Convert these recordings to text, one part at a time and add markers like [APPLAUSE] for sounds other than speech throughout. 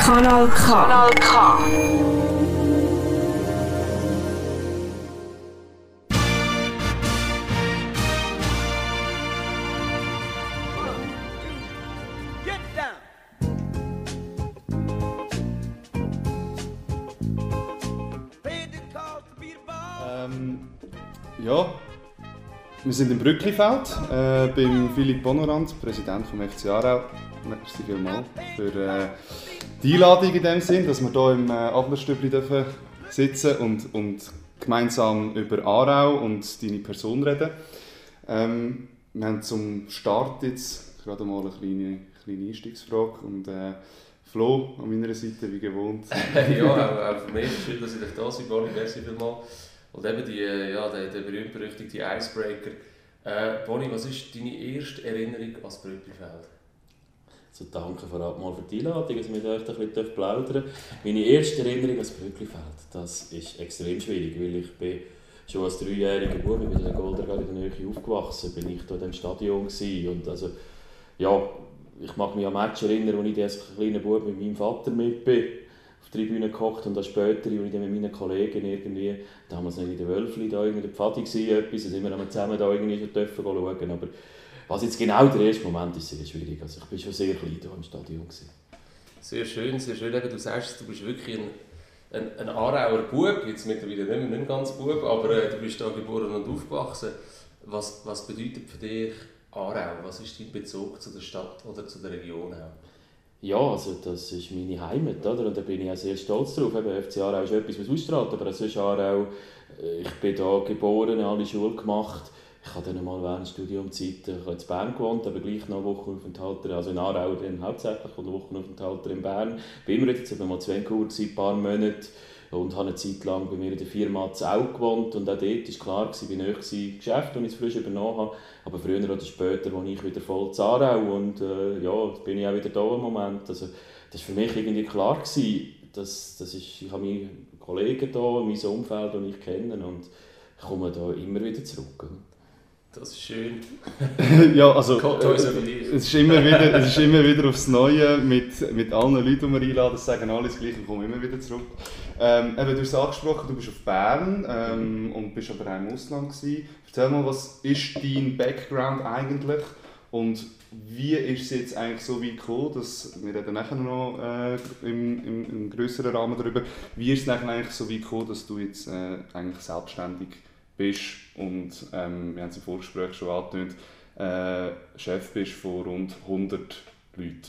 Kanal K. Kanal K. wir sind im Brücklifeld äh, beim Philipp Bonorant, Präsident vom FC Aarau. Merci vielmals für äh, die Einladung in dem Sinn, dass wir hier im äh, Adlerstübli dürfen sitzen und, und gemeinsam über Aarau und deine Person reden. Ähm, wir haben zum Start jetzt gerade mal eine kleine, kleine Einstiegsfrage und äh, Flo an meiner Seite, wie gewohnt. [LAUGHS] ja, auch, für mich schön, dass ich da sein Bonnie, merci vielmals. Und eben die, äh, ja, der, der berühmt-berüchtigte Icebreaker. Äh, Bonnie, was ist deine erste Erinnerung an das Brücklifeld? Also danke vorab mal für die Einladung, dass wir euch ein bisschen plaudern Meine erste Erinnerung an das Brücklifeld, das ist extrem schwierig, weil ich bin schon als dreijähriger Bub in der Goldergasse in der Nähe aufgewachsen, bin ich da in dem Stadion und also ja, ich mag mich an Match erinnern, wo ich als kleiner Bub mit meinem Vater mit bin auf der Tribüne gekocht und dann später, als ich dann mit meinen Kollegen irgendwie, damals noch in der Wölfli, da irgendwie der Pfadi war, etwas, da sind wir zusammen da irgendwie schon dürfen schauen, aber was jetzt genau der erste Moment ist, sehr schwierig, also ich war schon sehr klein hier im Stadion. Gewesen. Sehr schön, sehr schön, du sagst, du bist wirklich ein ein, ein Aarauer Bub, jetzt mittlerweile nicht, mehr, nicht ganz Bub, aber äh, du bist da geboren und aufgewachsen. Was, was bedeutet für dich Aarau? Was ist dein Bezug zu der Stadt oder zu der Region auch? Ja, also das ist meine Heimat, oder? Und da bin ich auch sehr stolz drauf. Eben, FC Aarau ist etwas, was ausstrahlt, aber ist Aarau, äh, ich bin hier geboren, alle Schule gemacht. Ich habe dann mal während der Studiumzeit ich habe in Bern gewohnt, aber gleich noch Wochenaufenthalte, also in Aarau dann hauptsächlich und Wochenaufenthalte in Bern. Bin immer jetzt mal zwei Kur, ein paar Monate und habe eine Zeit lang bei mir in der Firma Zau gewohnt und auch dort war klar, gewesen, wie nahe war Geschäft, das ich frisch übernommen habe. Aber früher oder später wo ich wieder voll zu Aarau und äh, ja, bin ich auch wieder da im Moment. Also, das war für mich irgendwie klar, gewesen, dass, dass ich, ich habe meine Kollegen hier, mein Umfeld, das ich kenne und ich komme da immer wieder zurück. Das ist schön. [LAUGHS] ja, also äh, es, ist immer wieder, es ist immer wieder aufs Neue mit, mit allen Leuten, die wir einladen, sagen alle das Gleiche und kommen immer wieder zurück. Ähm, eben, du hast angesprochen, du bist auf Bern ähm, und bist aber auch im Ausland gewesen. Erzähl mal, was ist dein Background eigentlich und wie ist es jetzt eigentlich so weit gekommen, dass, wir reden nachher noch äh, im, im, im größeren Rahmen darüber, wie ist es eigentlich so weit gekommen, dass du jetzt äh, eigentlich selbstständig bist und, ähm, wir haben es im Vorgespräch schon angetönt, äh, Chef bist von rund 100 Leuten.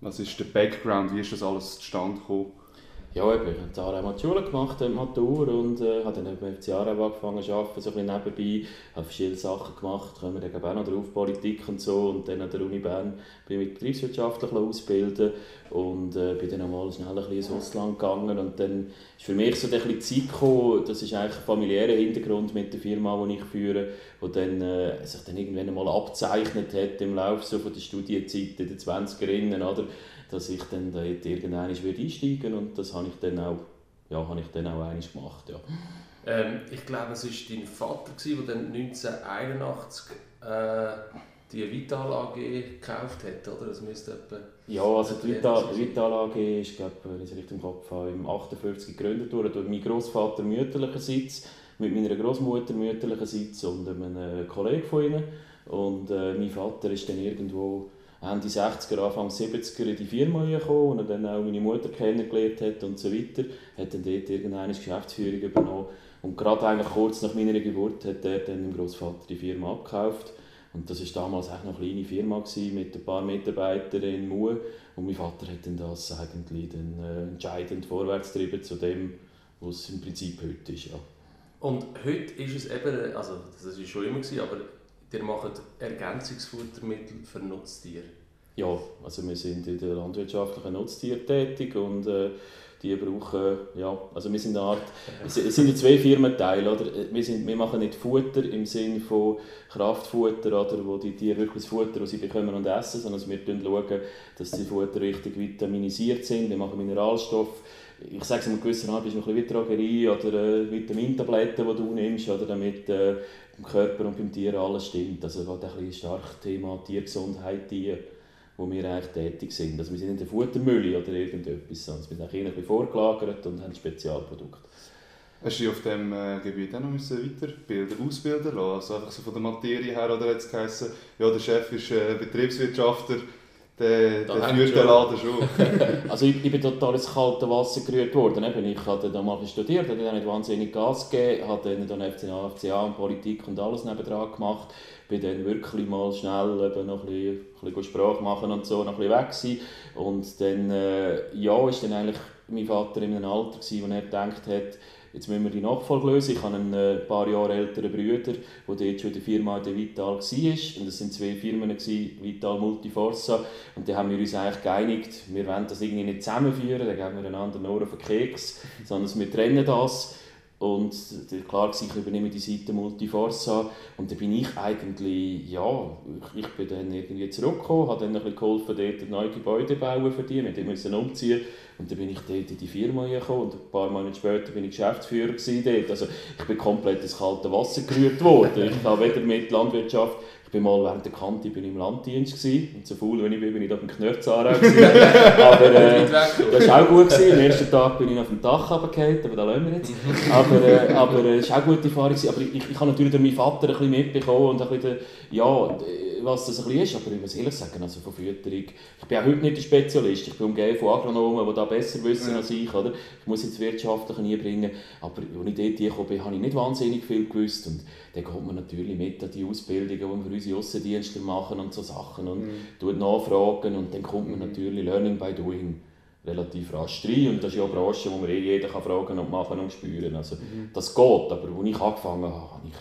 Was ist der Background, wie ist das alles zustande gekommen? Ja, eben, ich habe Jahre einmal die Schule gemacht, die Matur, und äh, habe dann eben das Jahr angefangen zu arbeiten, so ein bisschen nebenbei, habe verschiedene Sachen gemacht, kommen dann auch noch drauf, Politik und so, und dann an der Uni Bern bin ich betriebswirtschaftlich ausbilden und äh, bin dann einmal schnell ein bisschen ins Ausland gegangen und dann ist für mich so ein bisschen Zeit gekommen, das ist eigentlich ein familiärer Hintergrund mit der Firma, die ich führe, wo dann, äh, sich dann irgendwann einmal abzeichnet hat im Laufe so von der Studienzeit in den 20er oder dass ich dann dort irgendwann einsteigen würde und das habe ich dann auch, ja, habe ich dann auch einmal gemacht, ja. Ähm, ich glaube, es war dein Vater, der dann 1981 äh, die Vital AG gekauft hat, oder? Das müsste etwa... Ja, also die Vital, Vital AG ist, glaube wenn ich es richtig im Kopf habe, im 58 gegründet worden durch meinen Großvater mütterlicherseits, mit meiner Großmutter mütterlicherseits und einem Kollegen von ihnen. Und äh, mein Vater ist dann irgendwo Ende 60er, Anfang 70er in die Firma gekommen und dann auch meine Mutter kennengelernt hat und so weiter. Hat dann dort irgendeine Geschäftsführung übernommen. Und gerade eigentlich kurz nach meiner Geburt hat er dann dem Großvater die Firma abgekauft. Und das war damals auch noch eine kleine Firma gewesen, mit ein paar Mitarbeitern in Mue. Und mein Vater hat dann das eigentlich dann, äh, entscheidend vorwärts getrieben zu dem, was es im Prinzip heute ist. Ja. Und heute ist es eben, also das war schon immer, gewesen, aber ihr macht Ergänzungsfuttermittel für Nutztiere. Ja, also wir sind in der landwirtschaftlichen Nutztier tätig und äh, die brauchen, ja, also wir sind eine Art, [LAUGHS] es sind zwei Firmenteile, oder? Wir, sind, wir machen nicht Futter im Sinne von Kraftfutter, oder, wo die Tiere wirklich das Futter, das sie bekommen und essen, sondern wir schauen, dass die Futter richtig vitaminisiert sind, wir machen Mineralstoffe, ich sage es in einer gewissen Art, ist ein bisschen Drogerie oder äh, Vitamintabletten, die du nimmst, oder damit äh, im Körper und beim Tier alles stimmt. Also gerade ein bisschen stark Thema Tiergesundheit, die wo wir eigentlich tätig sind. Also wir sind in der Futtermülle oder irgendetwas, sonst wir sind ein vorgelagert und haben Spezialprodukte. Hast du dich auf diesem äh, Gebiet auch noch weiterbilden, ausbilden lassen? Also einfach so von der Materie her, oder hat es geheißen, ja, der Chef ist äh, Betriebswirtschaftler, der, der führt den Laden schon. [LAUGHS] also ich, ich bin total ins kalte Wasser gerührt worden. Eben, ich habe dann mal studiert, habe dann nicht wahnsinnig Gas gegeben, habe dann, dann FCA, FCA und Politik und alles nebendran gemacht. Bin dann wirklich mal schnell eben noch ein bisschen, ein bisschen Sprache machen und so, noch ein bisschen weg gewesen. Und dann, äh, ja, ist dann eigentlich mein Vater in einem Alter gewesen, wo er gedacht hat, Jetzt müssen wir die Nachfolge lösen. Ich habe einen äh, paar Jahre älteren Bruder, der dort schon in der Firma der Vital war. Und das waren zwei Firmen, Vital Multiforsa. Und da haben wir uns eigentlich geeinigt, wir wollen das irgendwie nicht zusammenführen, dann geben wir einander nur auf den Keks, sondern wir trennen das. Und klar, ich übernehme die Seite Multiforsa und da bin ich eigentlich, ja, ich bin dann irgendwie zurückgekommen, habe dann ein geholfen, dort ein neues Gebäude bauen für die, wir mussten umziehen und dann bin ich dort in die Firma gekommen und ein paar Monate später bin ich Geschäftsführer dort. Also ich bin komplett ins kalte Wasser gerührt worden. Ich habe weder mit Landwirtschaft bin mal während der Kante bin im Landdienst gewesen. und so faul wie ich bin, bin ich auf dem Knörzarau [LAUGHS] Aber äh, das war auch gut gewesen. Am ersten Tag bin ich auf dem Dach runtergefallen, aber da lassen wir jetzt. aber äh, aber äh, es war auch eine gute Erfahrung gewesen. Aber ich, ich, ich habe natürlich durch meinen Vater ein bisschen mitbekommen und ein bisschen, ja, was das ein bisschen ist. Aber ich muss ehrlich sagen, also von Fütterung, ich bin auch heute nicht der Spezialist. Ich bin umgeben von Agronomen, die da besser wissen ja. als ich. Oder? Ich muss jetzt wirtschaftlich nie bringen. Aber als ich dort gekommen bin, habe ich nicht wahnsinnig viel gewusst. Und dann kommt man natürlich mit an die Ausbildungen, die wir unsere Aussendienste machen und so Sachen und mhm. tut nachfragen und dann kommt man natürlich Learning by Doing relativ rasch rein und das ist ja eine Branche, wo man eh jeder kann fragen und machen und spüren. Also mhm. das geht, aber als ich angefangen habe, habe ich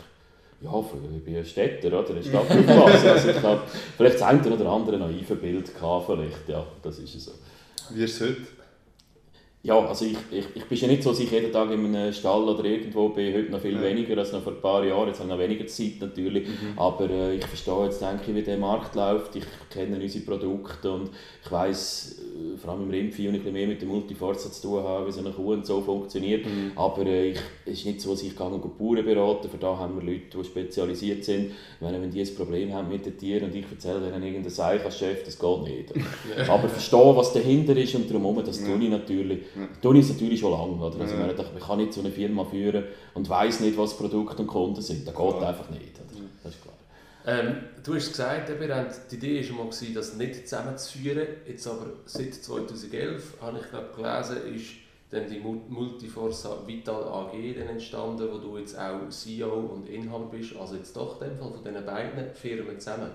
ja, ich bin ein Städter, oder? Eine Stadt aufgewachsen. also ich glaube, vielleicht das eine oder andere naive Bild gehabt, vielleicht, ja, das ist es so. Wie ist es heute? Ja, also ich, ich, ich bin ja nicht so, dass ich jeden Tag in einem Stall oder irgendwo bin, heute noch viel ja. weniger als noch vor ein paar Jahren, jetzt habe ich noch weniger Zeit natürlich, mhm. aber äh, ich verstehe jetzt, denke ich, wie der Markt läuft, ich kenne unsere Produkte und ich äh, vor allem im Rindvieh, und ich mehr mit der Multiforza zu tun habe, wie so eine Kuh und so funktioniert, mhm. aber äh, ich, es ist nicht so, dass ich gehe und Bauern beraten, für da haben wir Leute, die spezialisiert sind, wenn, wenn die ein Problem haben mit den Tieren und ich erzähle denen irgendein Chef, das geht nicht. [LAUGHS] aber verstehen, was dahinter ist und darum, das ja. tue ich natürlich ja. tue ich natürlich schon lange. Oder? Also, ja. ich kann nicht so eine Firma führen und weiß nicht, was Produkte und Kunden sind. Das geht einfach nicht. Oder? Ähm, du hast gesagt, eben, die Idee war mal, das nicht zusammenzuführen. Jetzt aber seit 2011, habe ich glaube, gelesen, ist dann die Multiforsa Vital AG entstanden, wo du jetzt auch CEO und Inhaber bist. Also jetzt doch in dem Fall von diesen beiden Firmen zusammen.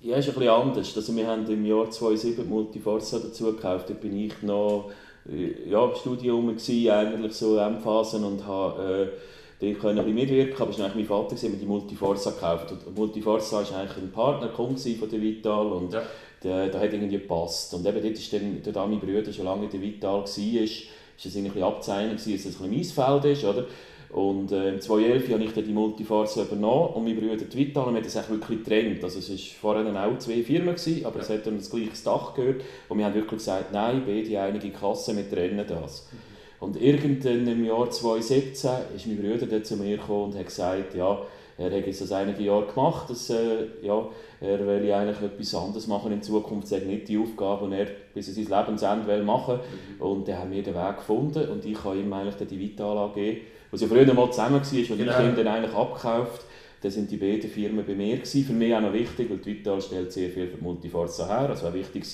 Ja, ist ein bisschen anders. Also wir haben im Jahr 2007 Multiforsa dazu gekauft. Da bin ich noch äh, ja, im Studium gewesen, eigentlich so M-Phasen und habe äh, dort können ein mitwirken, aber es war eigentlich mein Vater, der die Multiforza gekauft und Multiforza war eigentlich ein Partner von der Vital und ja. der, der hat irgendwie gepasst und eben dort ist dann, da mein Bruder schon lange in der Vital war, ist, ist es ein bisschen abzeichnen dass es ein bisschen Maisfeld ist, oder? Und äh, im 2011 habe ich dann die Multifarce übernommen und mein Bruder die Vital und wir haben das eigentlich wirklich getrennt. Also es war vorher dann auch zwei Firmen, gewesen, aber ja. es hat dann das gleiche Dach gehört und wir haben wirklich gesagt, nein, beide einige Kassen, wir trennen das. Mhm. Und irgendwann im Jahr 2017 ist mein Bruder dann zu mir gekommen und hat gesagt, ja, er hat das einige Jahre gemacht, dass, äh, ja, er will eigentlich etwas anderes machen in Zukunft, das nicht die Aufgabe, die er bis an sein Lebensende will machen will. Mhm. Und dann haben wir den Weg gefunden und ich habe ihm eigentlich die Vital AG was ja früher mal zusammen war, und genau. ich ihn dann eigentlich abgekauft. Dann sind die beiden Firmen bei mir gewesen. Für mich auch noch wichtig, weil die Vital stellt sehr viel für Multiforza her. Also war wichtig,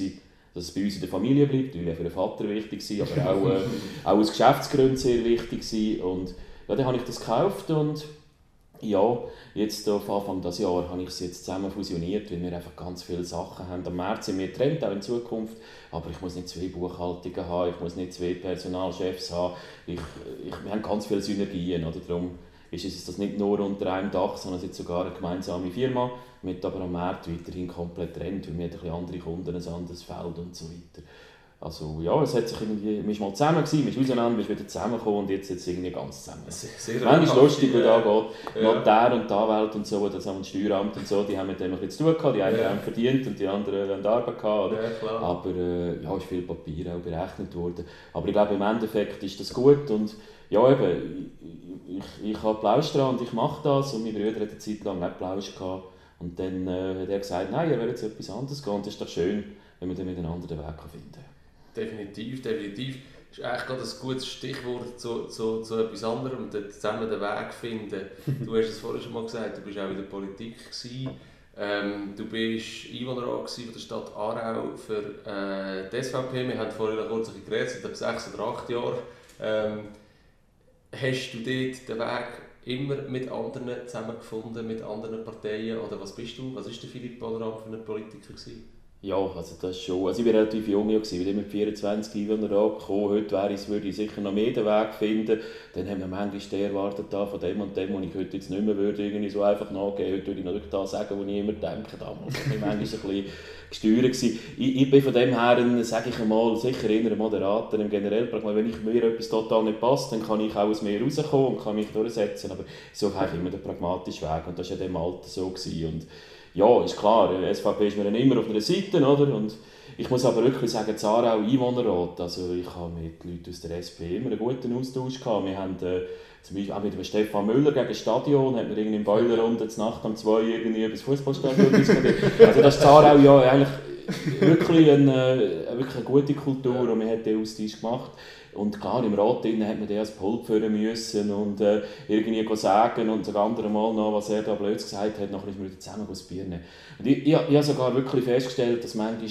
dass es bei uns in der Familie bleibt, weil ja für den Vater wichtig war, aber auch, äh, [LAUGHS] auch aus Geschäftsgründen sehr wichtig war. Und ja, dann habe ich das gekauft und ja, jetzt auf Anfang des Jahres habe ich es jetzt zusammen fusioniert, weil wir einfach ganz viele Sachen haben. Am März sind wir getrennt, auch in Zukunft. Aber ich muss nicht zwei Buchhaltungen haben, ich muss nicht zwei Personalchefs haben. Ich, ich, wir haben ganz viele Synergien. Oder? Darum ist es das nicht nur unter einem Dach, sondern es ist sogar eine gemeinsame Firma, mit aber am Markt weiterhin komplett trennt, weil wir haben ein andere Kunden, ein anderes Feld und so weiter. Also ja, es hat sich irgendwie, man war mal zusammen, gewesen, man ist auseinander, man ist wieder zusammengekommen und jetzt ist irgendwie ganz zusammen. Sehr Manchmal ist lustig, weil da geht ja. Und die Anwälte und so, das haben das Steueramt und so, die haben mit dem ein bisschen zu tun gehabt, die einen ja. haben verdient und die anderen haben Arbeit gehabt. Oder? Ja, Aber äh, ja, ist viel Papier auch berechnet worden. Aber ich glaube, im Endeffekt ist das gut und ja eben, ich, ich, Plausch dran und ich mache das und mein Bruder hat eine Zeit lang auch Plausch gehabt Und dann äh, hat er gesagt, nein, er will jetzt etwas anderes gehen. Und das ist doch schön, wenn man dann miteinander den Weg finden kann. Definitiv, definitiv. Das ist eigentlich gerade ein gutes Stichwort zu, zu, zu etwas anderem, zusammen den Weg finden. Du hast es vorhin schon mal gesagt, du bist auch in der Politik. Gewesen. Ähm, du bist Einwohnerrat der Stadt Aarau für äh, die SVP. Wir haben vorhin kurz geredet, seit sechs oder acht Jahren. Ähm, hast du dort den Weg immer mit anderen zusammengefunden, mit anderen Parteien? Oder was bist du? Was war der Philipp Balleram für ein Politiker? Gewesen? Ja, also das schon. Also ich war relativ jung, ich bin mit 24 Einwohnern gekommen. Heute wäre ich, würde ich sicher noch mehr den Weg finden. Dann haben wir manchmal den erwartet von dem und dem, wo ich heute jetzt nicht mehr würde, irgendwie so einfach nachgehen. Heute würde ich noch das sagen, was ich immer denke. Damals war ich manchmal ein bisschen gesteuert. Ich, ich bin von dem her, sage ich einmal, sicher eher ein Moderator im generell. Wenn ich mir etwas total nicht passt, dann kann ich auch aus mir rauskommen und kann mich durchsetzen. Aber so habe ich immer den pragmatischen Weg und das war in dem Alter so. Gewesen. Und ja, ist klar, SVP ist mir dann immer auf einer Seite, oder? Und ich muss aber wirklich sagen, Zarau Einwohnerrat, also ich habe mit Leuten aus der SP immer einen guten Austausch gehabt. Wir haben äh, zum Beispiel auch mit dem Stefan Müller gegen das Stadion, hat man irgendwie im Boilerrunde zur Nacht um zwei irgendwie über das Fußballstadion [LAUGHS] diskutiert. Also das Zarau ja eigentlich wirklich eine, äh, wirklich eine gute Kultur und man hat den Austausch gemacht. Und klar, im Rat hat man das Pult führen müssen und äh, irgendwie sagen und das andere Mal noch, was er da blöd gesagt hat, nachher man wieder zusammen Bier Und ich, ich, ich habe sogar wirklich festgestellt, dass manchmal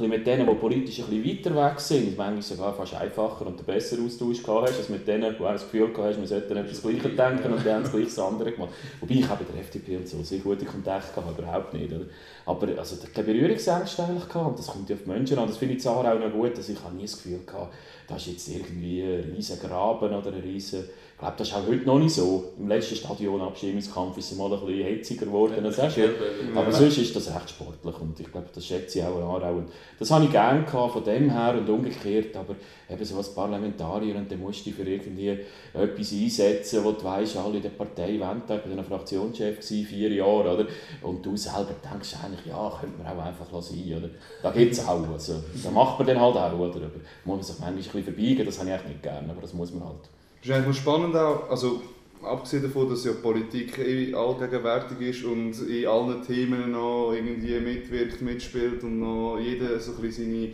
mit denen, die politisch ein bisschen weiter weg sind, manchmal sogar fast einfacher und besseren Austausch gehabt hast, als mit denen, du das Gefühl gehabt hast, wir sollten etwas Gleiche denken und die haben das Gleiche andere gemacht. Wobei ich habe bei der FDP und so sehr gute Kontakte gehabt, überhaupt nicht. Oder? Aber also, keine Berührungsängste eigentlich gehabt und das kommt ja auf die Menschen an. Das finde ich auch noch gut, dass ich nie das Gefühl hatte, da ist jetzt irgendwie ein riesen Graben oder ein riesen ich glaube, das ist auch heute noch nicht so. Im letzten Stadion-Abstimmungskampf ist es mal ein bisschen hitziger geworden. Ja, ja. Aber sonst ist das recht sportlich und ich glaube, das schätze ich auch an Aarau. Und das habe ich gerne von dem her und umgekehrt, aber eben so als Parlamentarier und dann musst du dich für irgendwie etwas einsetzen, wo du weißt, alle in der Partei wollen. Ich war ein Fraktionschef, gewesen, vier Jahre, oder? Und du selber denkst eigentlich, ja, könnte man auch einfach sein, oder? Da gibt es auch, also, da macht man dann halt auch, oder? Aber muss man sich manchmal ein bisschen verbeigen, das habe ich eigentlich nicht gerne, aber das muss man halt. Das ist eigentlich spannend auch, also abgesehen davon, dass ja Politik eh allgegenwärtig ist und in allen Themen noch irgendwie mitwirkt, mitspielt und noch jeder so ein seine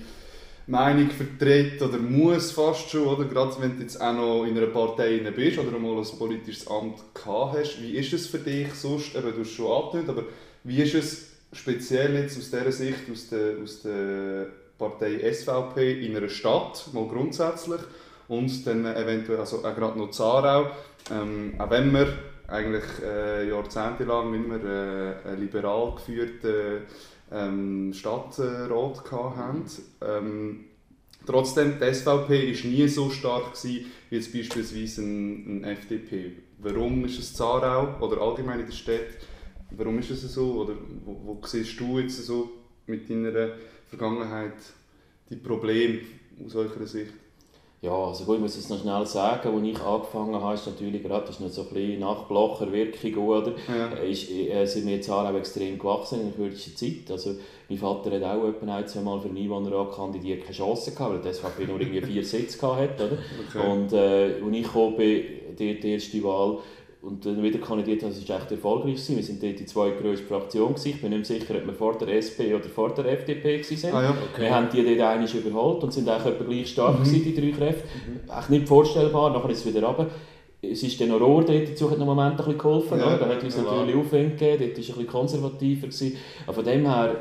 Meinung vertritt oder muss fast schon, oder? Gerade wenn du jetzt auch noch in einer Partei bist oder mal ein politisches Amt gehabt hast. Wie ist es für dich sonst, eben, du hast schon angetönt, aber wie ist es speziell jetzt aus dieser Sicht, aus der, aus der Partei SVP in einer Stadt, mal grundsätzlich, und dann eventuell also auch gerade noch Zarau. Ähm, auch wenn wir eigentlich äh, jahrzehntelang immer äh, liberal geführten ähm, Stadtrat hatten. Ähm, trotzdem, die SVP war nie so stark gewesen, wie jetzt beispielsweise ein, ein FDP. Warum ist es Zarau oder allgemein in der Stadt? Warum ist es so? Oder wo, wo siehst du jetzt so mit deiner Vergangenheit die Probleme aus eurer Sicht? Ja, also gut, ich muss jetzt noch schnell sagen, als ich angefangen habe, ist natürlich gerade, das ist noch so ein bisschen nach Blocher Wirkung, oder? Ja. Äh, ist, äh, sind wir jetzt auch extrem gewachsen in der kürzesten Zeit. Also, mein Vater hat auch etwa ein, zwei Mal für einen Einwohnerrat kandidiert, keine Chance gehabt, weil der SVP nur irgendwie vier Sitze hatte, oder? [LAUGHS] Okay. Und äh, als ich gekommen bin, die, die erste Wahl, und dann wieder kandidiert das war echt erfolgreich. Gewesen. Wir waren dort die zweitgrößte Fraktion. Gewesen. Ich bin nicht sicher, ob wir vor der SP oder vor der FDP waren. Ah, ja. okay. Wir haben die dort einmal überholt und sind eigentlich etwa gleich stark, mhm. gewesen, die drei Kräfte. Mhm. Echt nicht vorstellbar, nachher ist es wieder runter. Es ist dann Rohr dort, dazu hat noch Moment ein bisschen geholfen. Ja, da hat uns ja, natürlich Aufwind gegeben, dort war es ein bisschen konservativer. Gewesen. Aber von dem her,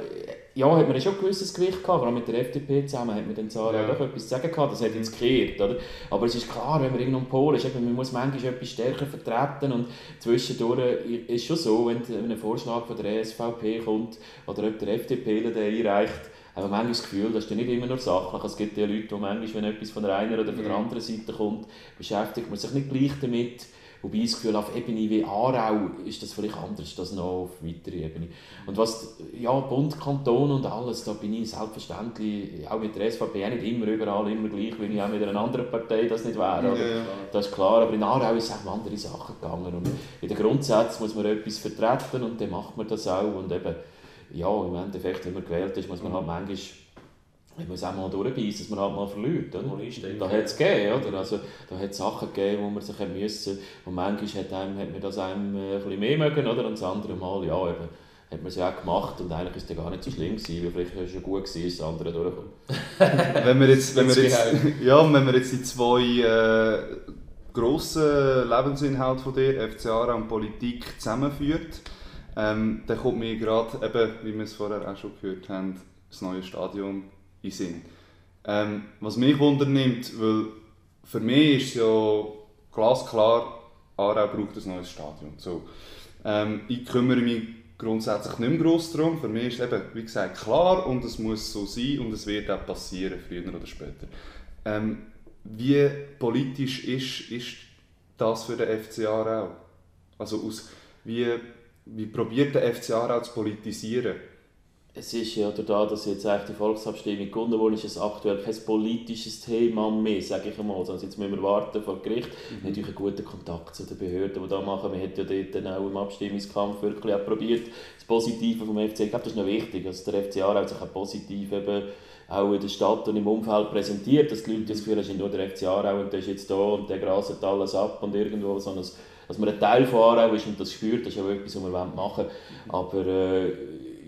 ja, hat man schon ein gewisses Gewicht gehabt, vor allem mit der FDP zusammen hat man den Zara ja. auch etwas zu sagen gehabt, das hat jetzt gekehrt, oder? Aber es ist klar, wenn man irgendwo in Polen ist, eben, man muss manchmal etwas stärker vertreten und zwischendurch ist es schon so, wenn ein Vorschlag von der SVP kommt oder ob der FDP den einreicht, wir manchmal das Gefühl, das ist ja nicht immer nur sachlich. Es gibt ja Leute, die manchmal, wenn etwas von der einen oder von der anderen Seite kommt, beschäftigt man sich nicht gleich damit, Wobei ich das Gefühl auf Ebene wie Aarau ist das vielleicht anders, das noch auf weiterer Ebene. Und was, ja, Bund, Kanton und alles, da bin ich selbstverständlich, auch mit der SVP, auch nicht immer überall immer gleich, wie ich auch mit einer anderen Partei das nicht wäre. Ja, Das ist klar, aber in Aarau ist es auch um andere Sachen gegangen. Und in den Grundsätzen muss man etwas vertreten und dann macht man das auch. Und eben, ja, im Endeffekt, wenn man gewählt ist, muss man halt manchmal man muss auch mal durchbeissen, dass man halt mal verliert. Oder? Da hat es gegeben, oder? Also, da hat es Sachen gegeben, wo man sich müssen. Und manchmal hat, einem, hat man das einem äh, ein bisschen mehr mögen, oder? Und das andere Mal, ja, eben, hat man es ja auch gemacht und eigentlich ist es gar nicht so schlimm gewesen, weil vielleicht war es schon gut gewesen, ist das andere durchgekommen. [LAUGHS] wenn wir jetzt, wenn wir jetzt, [LAUGHS] ja, wenn wir jetzt die zwei äh, grossen Lebensinhalte von dir, FCA und Politik, zusammenführt, ähm, dann kommt mir gerade, eben, wie wir es vorher auch schon gehört haben, das neue Stadion in Sinn. Ähm, was mich wundernimmt, weil für mich ist ja glasklar, Aarau braucht ein neues Stadion. So. Ähm, ich kümmere mich grundsätzlich nicht mehr gross darum. Für mich ist eben, wie gesagt, klar und es muss so sein und es wird auch passieren, früher oder später. Ähm, wie politisch ist, ist das für den FCA auch? Also aus, wie, wie probiert der FCA auch zu politisieren? Es ist ja dadurch, dass jetzt eigentlich die Volksabstimmung gewonnen wurde, ist es aktuell kein politisches Thema mehr, sage ich einmal. Also jetzt müssen wir warten vor Gericht. Mhm. Wir haben einen guten Kontakt zu den Behörden, die da machen. Wir haben ja dort dann auch im Abstimmungskampf wirklich auch probiert, das Positive vom FC, ich glaube, das ist noch wichtig, dass der FCA auch sich auch positiv eben auch in der Stadt und im Umfeld präsentiert, dass die Leute das Gefühl haben, nur der FC Aarau und der ist jetzt da und der graset alles ab und irgendwo so ein, dass man ein Teil von Aarau ist und das spürt, das ist auch etwas, was wir machen wollen. Aber äh,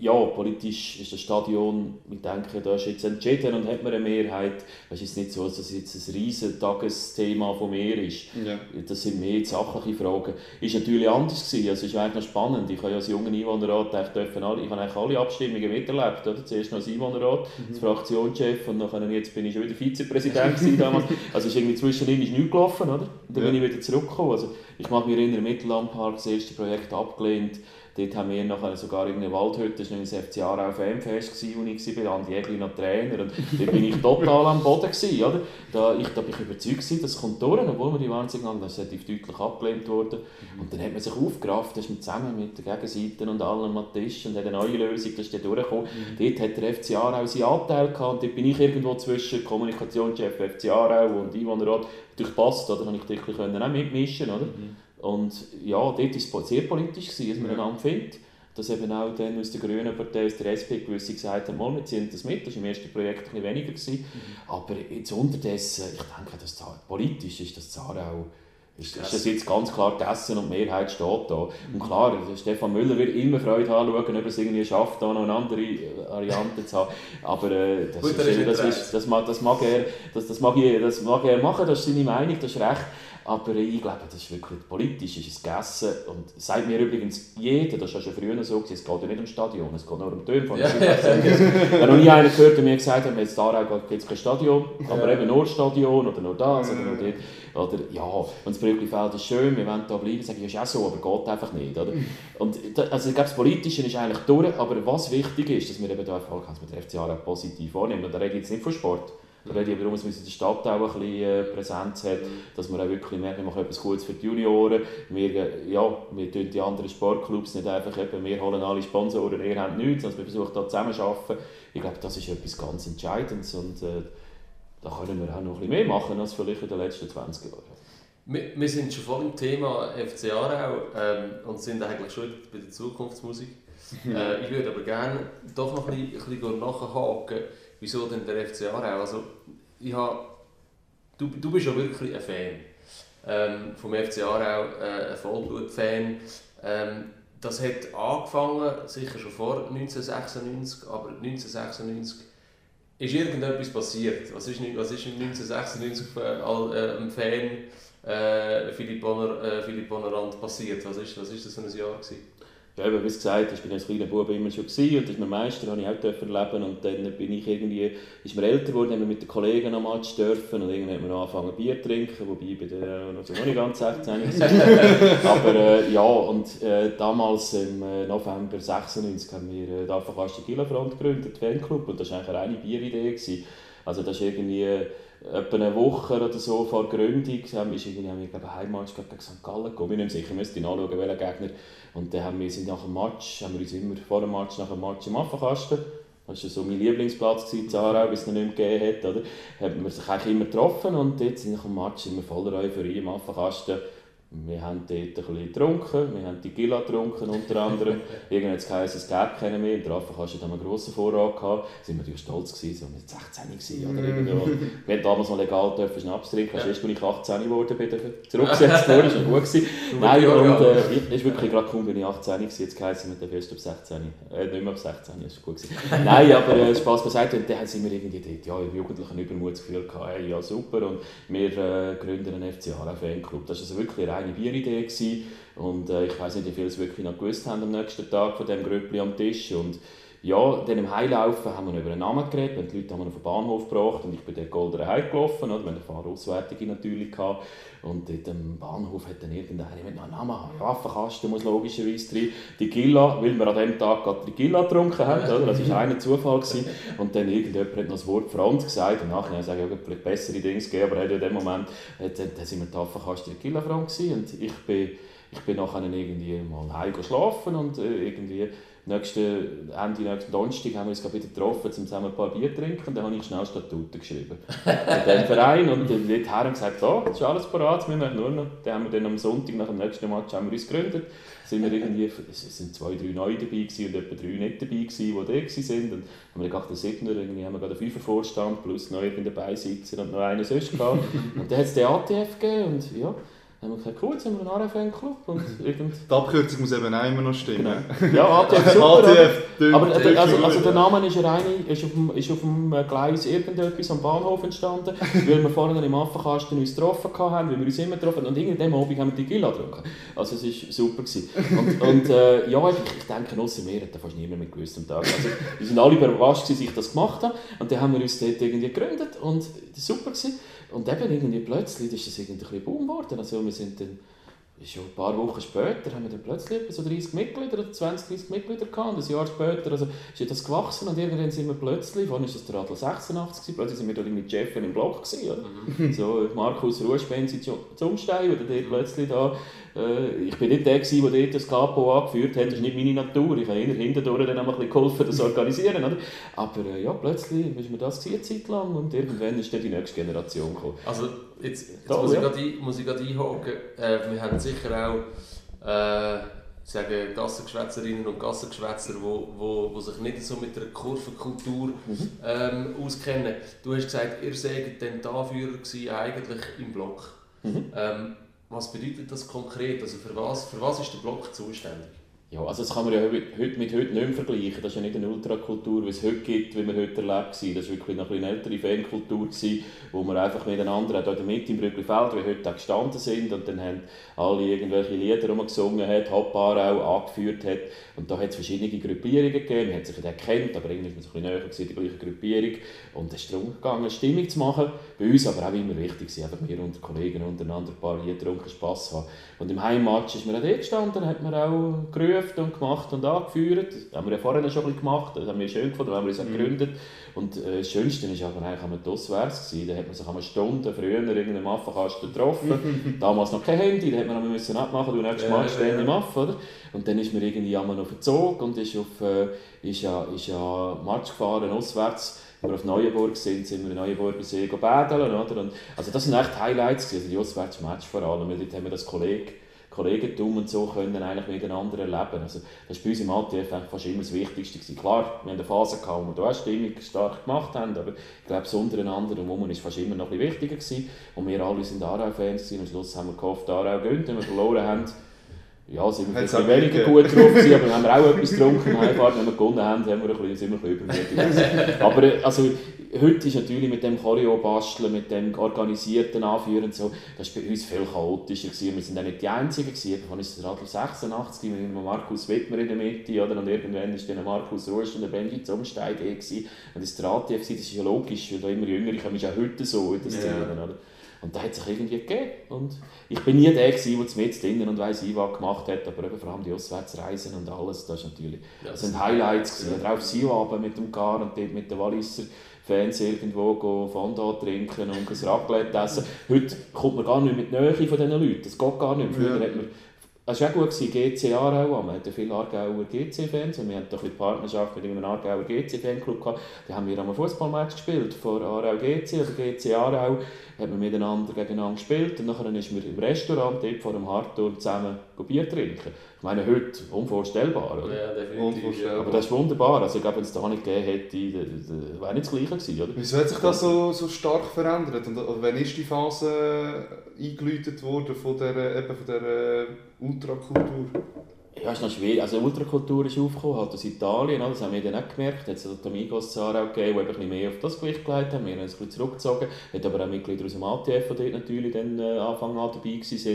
ja, politisch ist das Stadion, ich denke, da ist jetzt entschieden und hat man eine Mehrheit. Es ist nicht so, dass es jetzt ein riesiges Tagesthema von mir ist. Ja. Das sind mehr sachliche Fragen. Ist natürlich anders gewesen, also ist eigentlich noch spannend. Ich habe ja als junger Einwohnerrat dürfen alle, ich habe eigentlich alle Abstimmungen miterlebt. Oder? Zuerst noch als Einwohnerrat, mhm. als Fraktionschef und dann jetzt bin ich schon wieder Vizepräsident [LAUGHS] damals. Also ist irgendwie zwischendrin ist nichts gelaufen, oder? Und dann ja. bin ich wieder zurückgekommen. Also ich mag mich erinnern, Mittellandpark, das erste Projekt abgelehnt Dort haben wir nachher sogar eine Waldhütte, das war das FC Aarau FM-Fest, wo ich war, Andi Egli noch Trainer. Und da bin ich total am Boden. Gewesen, oder? Da, ich, da bin ich überzeugt, gewesen, das kommt durch, obwohl wir die ist relativ deutlich abgelehnt worden. Mhm. Und dann hat man sich aufgerafft, das ist zusammen mit der Gegenseite und allen am Tisch und hat eine neue Lösung, das ist dann durchgekommen. Mhm. Dort hat der FC Aarau seinen Anteil gehabt und dort bin ich irgendwo zwischen Kommunikationschef FC Aarau und Einwohnerrat durchpasst, oder? Da konnte ich auch mitmischen, oder? Mhm. Und ja, dort war es sehr politisch, gewesen, dass man ja. einander findet. Dass eben auch dann aus der Grünen Partei, aus der SP gewisse gesagt haben, wir ziehen das mit. Das war im ersten Projekt ein bisschen weniger. Gewesen. Mhm. Aber jetzt unterdessen, ich denke, dass politisch ist das Zarau ist, ist das jetzt ganz klar gegessen und die Mehrheit steht da. Und klar, Stefan Müller wird immer Freude haben, schauen, ob er es irgendwie schafft, da noch eine andere Variante zu haben. Aber äh, das, Gut, ist, das, ist, das, mag, das, mag er, das, das, mag er, das mag er machen, das ist seine Meinung, das ist recht. Aber ich glaube, das ist wirklich politisch, ist es gegessen. Und sagt mir übrigens jeder, das war schon früher so, es geht ja nicht ums Stadion, es geht nur um Töne von ja. Ich habe [LAUGHS] noch nie einen gehört, der mir gesagt hat, jetzt da gibt es kein Stadion, aber ja. eben nur Stadion oder nur das oder nur dort. Oder ja, und das Brücklifeld ist schön, wir wollen da bleiben, sage ich, ja, ist auch so, aber geht einfach nicht. Oder? Und also ich glaube, das Politische ist eigentlich durch, aber was wichtig ist, dass wir eben da Erfolg haben, wir den FCA positiv wahrnehmen. Und da rede ich jetzt nicht von Sport. Da rede ich darum, dass der Stadt auch ein bisschen äh, Präsenz hat, dass man auch wirklich merkt, wir machen etwas Gutes für die Junioren. Wir, äh, ja, wir tun die anderen Sportclubs nicht einfach, eben, wir holen alle Sponsoren, ihr habt nichts, sondern wir versuchen da zusammen zu arbeiten. Ich glaube, das ist etwas ganz Entscheidendes und äh, da können wir auch noch ein bisschen mehr machen als vielleicht in den letzten 20 Jahren. Wir, wir sind schon voll im Thema FC Aarau ähm, und sind eigentlich schon bei der Zukunftsmusik. [LAUGHS] äh, ich würde aber gerne doch noch ein bisschen, ein bisschen nachhaken wieso denn der FC Aarau? Also, ich hab, du, du bist ja wirklich ein Fan ähm, vom FC Aarau, äh, ein Vollblut-Fan. Ähm, das hat angefangen, sicher schon vor 1996, aber 1996 ist irgendetwas passiert. Was ist, was ist 1996 äh, äh, einem Fan äh, Philipp, Bonner, äh, Philipp Bonnerand passiert? Was ist, was ist das für ein Jahr? Gewesen? Ja, eben, wie gesagt, ich bin als kleiner Bub immer schon gewesen, und ist mein Meister, habe ich auch dürfen erleben und dann bin ich irgendwie, ist mir älter geworden, haben wir mit den Kollegen am Match dürfen und irgendwann haben wir angefangen Bier zu trinken, wobei ich bin dann noch, nicht ganz 16 [LAUGHS] aber äh, ja, und äh, damals im äh, November 96 haben wir äh, die Alpha Kielerfront gegründet, Fanclub, und das war eigentlich eine reine Bieridee. Gewesen. Also das ist irgendwie etwa eine Woche oder so vor Gründung haben wir, irgendwie, haben wir glaube ich, Heimmatch gegen St. Gallen gekommen. Ich bin nicht sicher, müsste nachschauen, welcher Gegner. Und dann haben wir, sind nach dem Match, haben wir uns immer vor dem Match, nach dem Match im Affenkasten das war so mein Lieblingsplatz in Zarau, bis es noch nicht mehr gegeben hat. Oder? Haben wir sich eigentlich immer getroffen und jetzt nach dem Match sind wir voller Euphorie im Affenkasten wir haben dort ein bisschen getrunken, wir haben die Gila getrunken unter anderem. [LAUGHS] Irgendwann hat es geheißen, es gäbe keinen mehr. In der Affenkasse hatten einen grossen Vorrat. Gehabt. Da waren wir natürlich stolz, gewesen, so mit 16 gewesen, oder irgendwo. wir haben damals noch legal dürfen Schnaps trinken. Ja. Erst als ich 18 geworden bin, zurückgesetzt wurde, das war gut. Gewesen. Nein, und äh, ich, ist wirklich gerade kaum, bin ich 18 gewesen, jetzt geheißen, wir dürfen erst ab 16. Äh, nicht mehr ab 16, das war gut. Gewesen. [LAUGHS] Nein, aber äh, Spaß beiseite. Und dann sind wir irgendwie dort, ja, im jugendlichen Übermutsgefühl gehabt, hey, ja super, und wir äh, gründen einen FC Fanclub. Das war also wirklich eine reine Bieridee. Gewesen. Und äh, ich weiß nicht, wie viele es wirklich noch gewusst haben am nächsten Tag von dem Grüppli am Tisch. Und ja, dann im Heilaufen haben wir über einen Namen geredet. Und die Leute haben wir auf den Bahnhof gebracht und ich bin dort Goldene heimgelaufen. Oder? Wir hatten eine Fahrauswertung natürlich. Gehabt. Und dort am Bahnhof hat dann irgendeiner mit einem Namen, ja, Waffenkasten muss logischerweise drin. Die Gilla, weil wir an dem Tag gerade die Gilla getrunken haben. Oder? Das war ein Zufall. Gewesen. Und dann irgendjemand hat noch das Wort Franz gesagt. Und nachher sage ich, ja, vielleicht bessere Dinge gegeben. Aber in dem Moment hat, dann sind wir die Waffenkasten die Gilla Franz Und ich bin ich bin nachher irgendwie mal heim schlafen und äh, irgendwie nächsten, Ende nächsten Donnerstag haben wir uns wieder getroffen, um zusammen ein paar Bier zu trinken. Und dann habe ich schnell Statuten geschrieben. in diesem Verein. Und dann wird her gesagt, so, das ist alles parat, wir machen nur noch. Dann haben wir dann am Sonntag nach dem nächsten Match haben wir uns gegründet. Sind wir irgendwie, es sind zwei, drei neu dabei und etwa drei nicht dabei gewesen, die da waren. Und haben wir gedacht, der Siebner, irgendwie haben wir gerade einen Fünfervorstand plus noch irgendeinen Beisitzer und noch einen sonst gehabt. Und dann hat es den ATF gegeben und ja, dann haben wir gesagt, cool, jetzt haben wir einen ARF-Fanclub. Die Abkürzung muss eben auch immer noch stimmen. Genau. [LAUGHS] Ja, ATF super. ATF, aber also, also der Name ist, rein, ist, auf dem, ist auf dem Gleis irgendetwas am Bahnhof entstanden, [LAUGHS] weil wir vorhin im Affenkasten uns getroffen haben, weil wir uns immer getroffen haben. Und in dem Abend haben wir die Gilla getrunken. Also es war super. Gewesen. Und, [LAUGHS] und äh, ja, ich, ich denke, außer mir hat da fast niemand mit gewusst am Tag. Also, wir sind alle überrascht, dass ich das gemacht habe. Und dann haben wir uns dort irgendwie gegründet und das war super. Gewesen. Und eben irgendwie plötzlich ist das irgendwie ein bisschen Boom geworden. Also wir sind dann, schon ein paar Wochen später, haben wir dann plötzlich so 30 Mitglieder oder 20, 30 Mitglieder gehabt. Und ein Jahr später also ist das gewachsen und irgendwann sind wir plötzlich, vorhin war das der Adler 86, plötzlich sind wir dort mit Jeff im Block gewesen, oder? Mhm. So Markus Ruhspenzi zum Stein, oder der plötzlich da äh, ich bin nicht der, gewesen, der dort das Capo angeführt hat, das ist nicht meine Natur. Ich habe eher hintendurch dann ein bisschen geholfen, das zu organisieren. Oder? Aber äh, ja, plötzlich ist mir das eine Zeit lang und irgendwann ist dann die nächste Generation gekommen. Also jetzt, jetzt Toll, muss, ja. ich muss ich gerade einhaken. Äh, wir haben sicher auch äh, sagen Gassengeschwätzerinnen und Gassengeschwätzer, die wo, wo, wo sich nicht so mit der Kurvenkultur mhm. ähm, auskennen. Du hast gesagt, ihr seid dann die Anführer eigentlich im Block. Mhm. Ähm, was bedeutet das konkret? Also für was, für was ist der Block zuständig? Ja, also das kann man ja heute mit heute nicht mehr vergleichen. Das ist ja nicht eine Ultrakultur, wie es heute gibt, wie wir heute erlebt haben. Das war wirklich noch eine ältere Fankultur, wo wir einfach miteinander auch in Mitte im Brücklifeld, wie heute gestanden sind und dann haben alle irgendwelche Lieder rumgesungen, hat, auch angeführt hat. Und da hat es verschiedene Gruppierungen gegeben. Man hat sich ja kennt, aber irgendwie ist man so ein bisschen näher gewesen, die gleiche Gruppierung. Und es ist darum gegangen, Stimmung zu machen. Bei uns aber auch immer wichtig, einfach wir und Kollegen untereinander ein paar Lieder getrunken, Spass haben. Und im Heimmatch ist man auch dort gestanden, hat man auch gerufen, und gemacht und angeführt. Das haben wir ja vorher schon ein bisschen gemacht, das haben wir schön gefunden, haben wir uns auch mhm. gegründet. Und äh, das Schönste war aber eigentlich am auswärts. Da hat man sich eine Stunde früher in irgendeinem Affenkasten getroffen. [LAUGHS] Damals noch kein Handy, da hat man müssen abmachen, du nächstes Mal stehen im Aff, oder? Und dann ist man irgendwie einmal den Zug und ist, auf, äh, ist, ja, ist ja Match gefahren, auswärts wir auf Neuenburg sind, sind wir in Neuenburger See baden, oder? Und, also das sind echt Highlights, also die Auswärtsmatch vor allem, weil dort haben wir das Kollege Kollegentum und so können eigentlich miteinander erleben. Also das war bei uns im ATF fast immer das Wichtigste. Gewesen. Klar, wir haben eine Phase gehabt, wo wir da Stimmung stark gemacht haben, aber ich glaube, das untereinander und war fast immer noch ein bisschen wichtiger. Gewesen. Und wir alle sind Aarau-Fans und am Schluss haben wir gehofft, Aarau gönnt, wenn wir verloren haben ja, sind wir ein weniger gut drauf gewesen, aber haben wir auch etwas getrunken wenn wir gewonnen haben, haben wir ein bisschen, sind wir ein bisschen übermütig Aber äh, also, heute ist natürlich mit dem Choreo-Basteln, mit dem organisierten Anführen so, das war bei uns viel chaotischer gewesen. Wir sind auch nicht die Einzigen gewesen. Wann ist der Radl 86 mit Markus Wittmer in der Mitte, oder? Und irgendwann ist dann Markus Rust und der Benji Zumsteig eh gewesen. Und das war ATF, das ist ja logisch, weil da immer jünger ich ist auch heute so in Szene, yeah. oder? Und da hat sich irgendwie gegeben. Und ich bin nie der, gewesen, der zu mit drinnen und weiss ich was gemacht hat, aber eben vor allem die Auswärtsreisen und alles, das, ist natürlich, das sind Highlights gewesen. Oder auch Sioabend mit dem Gar und dort mit den Walliser Fans irgendwo Fondant trinken und ein Raclette essen. Heute kommt man gar nicht mit Nähe von diesen Leuten, das geht gar nicht. Früher ja. hat man Es war auch gut, GC Aarau, wir hatten viele Aargauer GC-Fans und wir hatten eine Partnerschaft mit einem Aargauer GC-Fanclub. Da haben wir einmal Fußballmatch gespielt, vor Aarau GC oder GC Aarau, haben wir miteinander gegeneinander gespielt und dann ist wir im Restaurant dort vor dem Hartturm zusammen Bier trinken. Ich meine, heute unvorstellbar, oder? Ja, definitiv. Aber das ist wunderbar. Also ich glaube, wenn es da nicht gegeben hätte, wäre nicht das Gleiche gewesen, oder? Wieso hat sich das so, so stark verändert? Und wann ist die Phase eingeläutet worden von dieser, eben von dieser Ultrakultur? Ja, ist noch schwierig. Also Ultrakultur ist aufgekommen, halt aus Italien, das haben wir dann auch gemerkt. Es hat Amigos Zara gegeben, die ein bisschen mehr auf das Gewicht gelegt haben. Wir haben uns ein bisschen zurückgezogen. Es hat aber auch Mitglieder aus dem ATF, die dort natürlich dann äh, Anfang an dabei waren. Das ist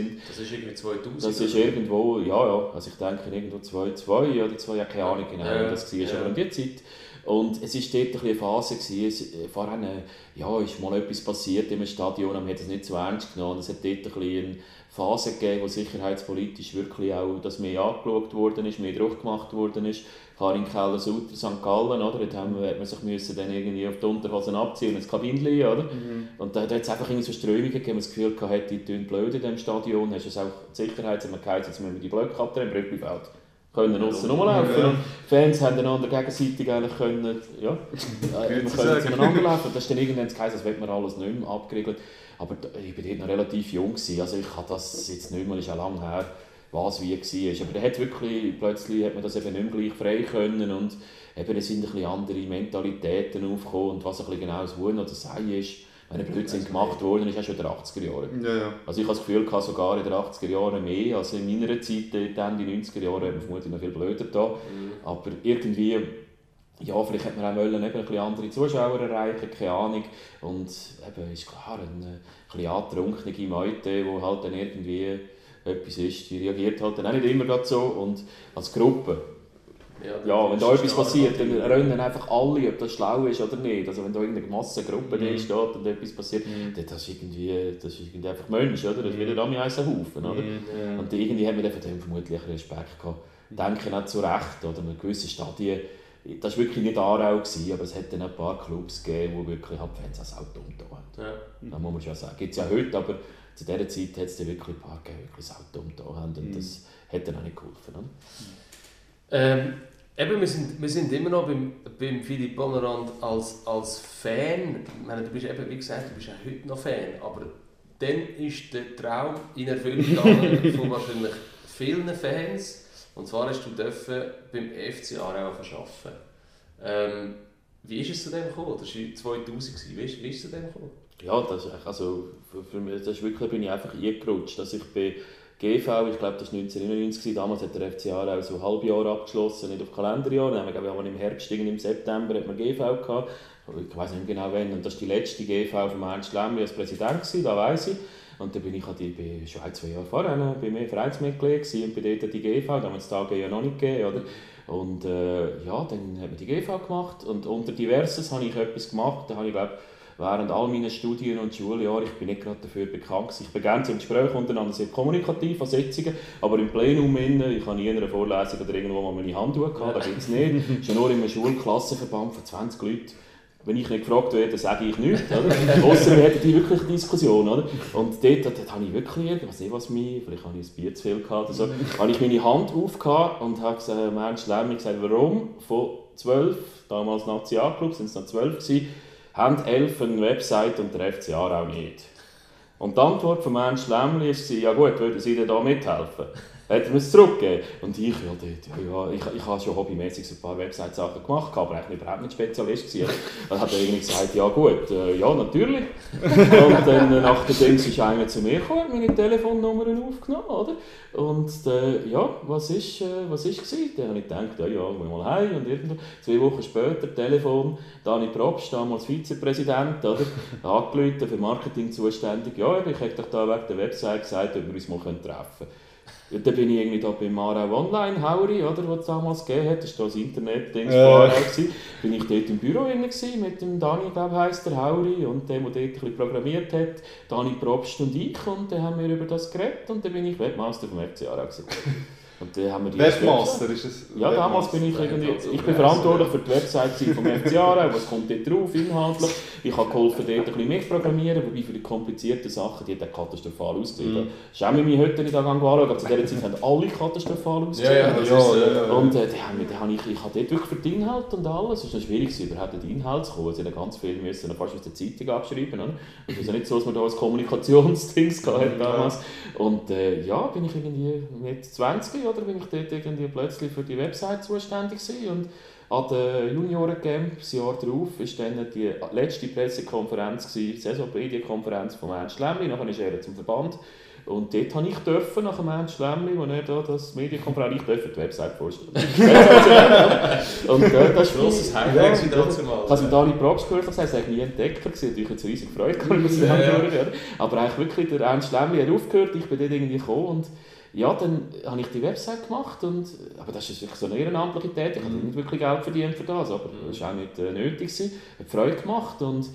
irgendwie 2000? Das ist irgendwo, ja, ja, also ich denke irgendwo 2002 oder 2, ja, keine Ahnung genau, ja, wie das war. Ja. Aber um die Zeit und es war dort eine Phase, gewesen, äh, vor allem, ja, ist mal etwas passiert im Stadion, man hat es nicht so ernst genommen. Es hat dort eine Phase gegeben, wo sicherheitspolitisch wirklich auch das mehr angeschaut worden ist, mehr Druck gemacht worden ist. Karin Keller, Sutter, St. Gallen, oder? Dort haben wir, hat man sich müssen dann irgendwie auf die Unterhosen abziehen und ins Kabinchen, oder? Mhm. Und da, da hat es einfach irgendwie so Strömungen gegeben, man das Gefühl hatte, die tun blöd in diesem Stadion, hast du auch die Sicherheit, haben wir geheizt, jetzt müssen wir die Blöcke abdrehen, Brücklifeld können außen rumlaufen. Ja. Fans haben einander gegenseitig eigentlich können, ja, [LAUGHS] äh, wir können zueinander laufen. Das ist dann irgendwann geheißen, das wird man alles nicht mehr abgeriegelt. Aber ich war dort noch relativ jung, gewesen. also ich habe das jetzt nicht mehr, ist auch lange her, was wie war. Aber da hat wirklich, plötzlich hat man das eben nicht mehr gleich frei können und eben, es sind ein bisschen andere Mentalitäten aufgekommen und was ein bisschen genau das Wollen oder Sein ist wenn ein Blödsinn gemacht worden ist, auch schon in den 80er Jahren. Ja, ja. Also ich habe das Gefühl, gehabt, sogar in den 80er Jahren mehr als in meiner Zeit, dann die 90er Jahre, haben vermutlich noch viel blöder da. Mhm. Aber irgendwie, ja, vielleicht hätte man auch wollen, eben ein bisschen andere Zuschauer erreichen, keine Ahnung. Und eben ist klar, eine, ein bisschen antrunkene Meute, die halt dann irgendwie etwas ist, die reagiert halt dann auch nicht immer so. Und als Gruppe ja, ja wenn da etwas passiert, dann rennen einfach alle, ob das schlau ist oder nicht. Also wenn da irgendeine Massengruppe mhm. steht und etwas passiert, mhm. dann das ist irgendwie, das ist irgendwie einfach Mensch, oder? Das ist wieder mhm. ein Haufen, oder? Mhm. Und irgendwie haben wir von dem vermutlich Respekt gehabt. Mhm. Denken auch zu Recht, oder? In gewissen Stadien, das war wirklich nicht Aarau, gewesen, aber es hat dann ein paar Clubs gegeben, wo wirklich halt Fans Auto umgetan haben. Ja. Das muss man schon sagen. Gibt es ja heute, aber zu dieser Zeit hat es dann wirklich ein paar gegeben, die wirklich das Auto umgetan haben und das hat dann auch nicht geholfen. Oder? Ähm, eben, wir sind, wir sind immer noch beim, beim Philipp Bonnerand als, als Fan. Ich meine, du bist eben, wie gesagt, du bist auch heute noch Fan, aber dann ist der Traum in Erfüllung gegangen [LAUGHS] von wahrscheinlich vielen Fans. Und zwar hast du dürfen beim FC Aarau arbeiten. Ähm, wie ist es zu dem gekommen? Das war 2000. Wie ist, wie ist es zu dem gekommen? Ja, das ist, also für, für mich, das ist wirklich, bin ich einfach eingerutscht. Dass ich bin GV, ich glaube das war 1999, damals hat der FC Aarau so ein Halbjahr abgeschlossen, nicht auf Kalenderjahr, dann haben wir glaube ich im Herbst, im September hat man GV gehabt, ich weiß nicht genau wann, und das war die letzte GV von Ernst Lämmli als Präsident, gewesen, da weiß ich. Und dann bin ich halt, ich bin schon ein, zwei Jahre vorher bei mir Vereinsmitglied gewesen, und bei dort die GV, da haben wir das Tage ja noch nicht gegeben, oder? Und äh, ja, dann haben wir die GV gemacht. Und unter Diverses habe ich etwas gemacht, da habe ich glaube während all meiner Studien und Schuljahren, ich bin nicht gerade dafür bekannt, ich bin gerne zum Gespräch untereinander sehr kommunikativ an Sitzungen, aber im Plenum innen, ich habe nie in einer Vorlesung oder irgendwo mal meine Hand gehabt, [LAUGHS] da gibt es nicht. Ist nur in einem Schulklassenverband von 20 Leuten. Wenn ich nicht gefragt werde, sage ich nichts. [LAUGHS] Außer wir hätten die wirklich eine Diskussion. Oder? Und dort, dort, dort habe ich wirklich, ich weiß nicht was mich, vielleicht habe ich ein Bier zu viel gehabt oder so, [LAUGHS] habe ich meine Hand aufgehabt und habe gesagt, Mensch, Lärm, gesagt, warum von 12, damals Nationalclub, sind es noch 12 gewesen, haben elf eine Website und der FC auch nicht. Und die Antwort von Ernst Lämmli war, ja gut, würden Sie denn da mithelfen? Hat er mir es zurückgegeben. Und ich, ja, dort, ja, ich, ich habe schon hobbymäßig so ein paar Website-Sachen gemacht, aber eigentlich überhaupt nicht Spezialist. Dann hat er irgendwie gesagt, ja gut, äh, ja natürlich. und dann äh, nach der Dings ist einer zu mir gekommen, meine Telefonnummern aufgenommen, oder? Und äh, ja, was ist, äh, was ist gewesen? Dann habe ich gedacht, ja, ja, wir mal heim und irgendwo. Zwei Wochen später, Telefon, Dani Probst, damals Vizepräsident, oder? Angerufen, für Marketing zuständig. Ja, ich hätte doch da wegen der Website gesagt, ob wir uns mal treffen können. Dann bin ich irgendwie da beim Aarau Online, Hauri, oder, was es damals gegeben hat, das war das Internet-Ding von Aarau. Bin ich dort im Büro gewesen, mit dem Dani, glaube heisst der Hauri, und dem, der dort ein bisschen programmiert hat, Dani Probst und ich, und dann haben wir über das geredet, und dann bin ich Webmaster vom FC Aarau gewesen. Und dann haben wir die Webmaster ist es? Ja, damals bin ich irgendwie, ich bin verantwortlich für die Website vom FC Aarau, was kommt dort drauf, inhaltlich. Ich habe geholfen, dort ein bisschen mehr zu programmieren, wobei für die komplizierten Sachen, die hat katastrophal ausgesehen. Mhm. Schäme mich heute nicht anschauen, aber zu dieser Zeit haben alle katastrophal ausgesehen. Ja, ja, ja, ja, Und äh, die haben, ich, ich habe dort wirklich für den Inhalt und alles, es war schwierig, überhaupt den Inhalt zu kommen. Sie haben ganz viel müssen, fast aus der Zeitung abschreiben. Oder? Es ist ja nicht so, dass man da als Kommunikationsdings [LAUGHS] hatte damals. Und äh, ja, bin ich irgendwie mit 20 oder bin ich dort irgendwie plötzlich für die Website zuständig gewesen. und an der Juniorencamp, das Jahr darauf, war dann die letzte Pressekonferenz, die Saisonmedienkonferenz von Ernst Lämmli, nachher ist er zum Verband und dort durfte ich dürfen, nach dem Ernst Schlemli, als er da das Medienkonferenz, ich durfte die Website vorstellen. [LAUGHS] und äh, das ist grosses Highlight ja, dazu mal. Ich habe mit Ali Probst gehört, das war nie Entdecker, gewesen, natürlich jetzt riesig Freude gehabt, ich ja. Aber eigentlich wirklich, der Ernst Schlemli hat aufgehört, ich bin dort irgendwie gekommen und ja, dann habe ich die Website gemacht und, aber das ist wirklich so eine ehrenamtliche Tätigkeit, ich habe mhm. nicht wirklich Geld verdient für das, aber mhm. das war auch nicht äh, nötig, gewesen. hat Freude gemacht und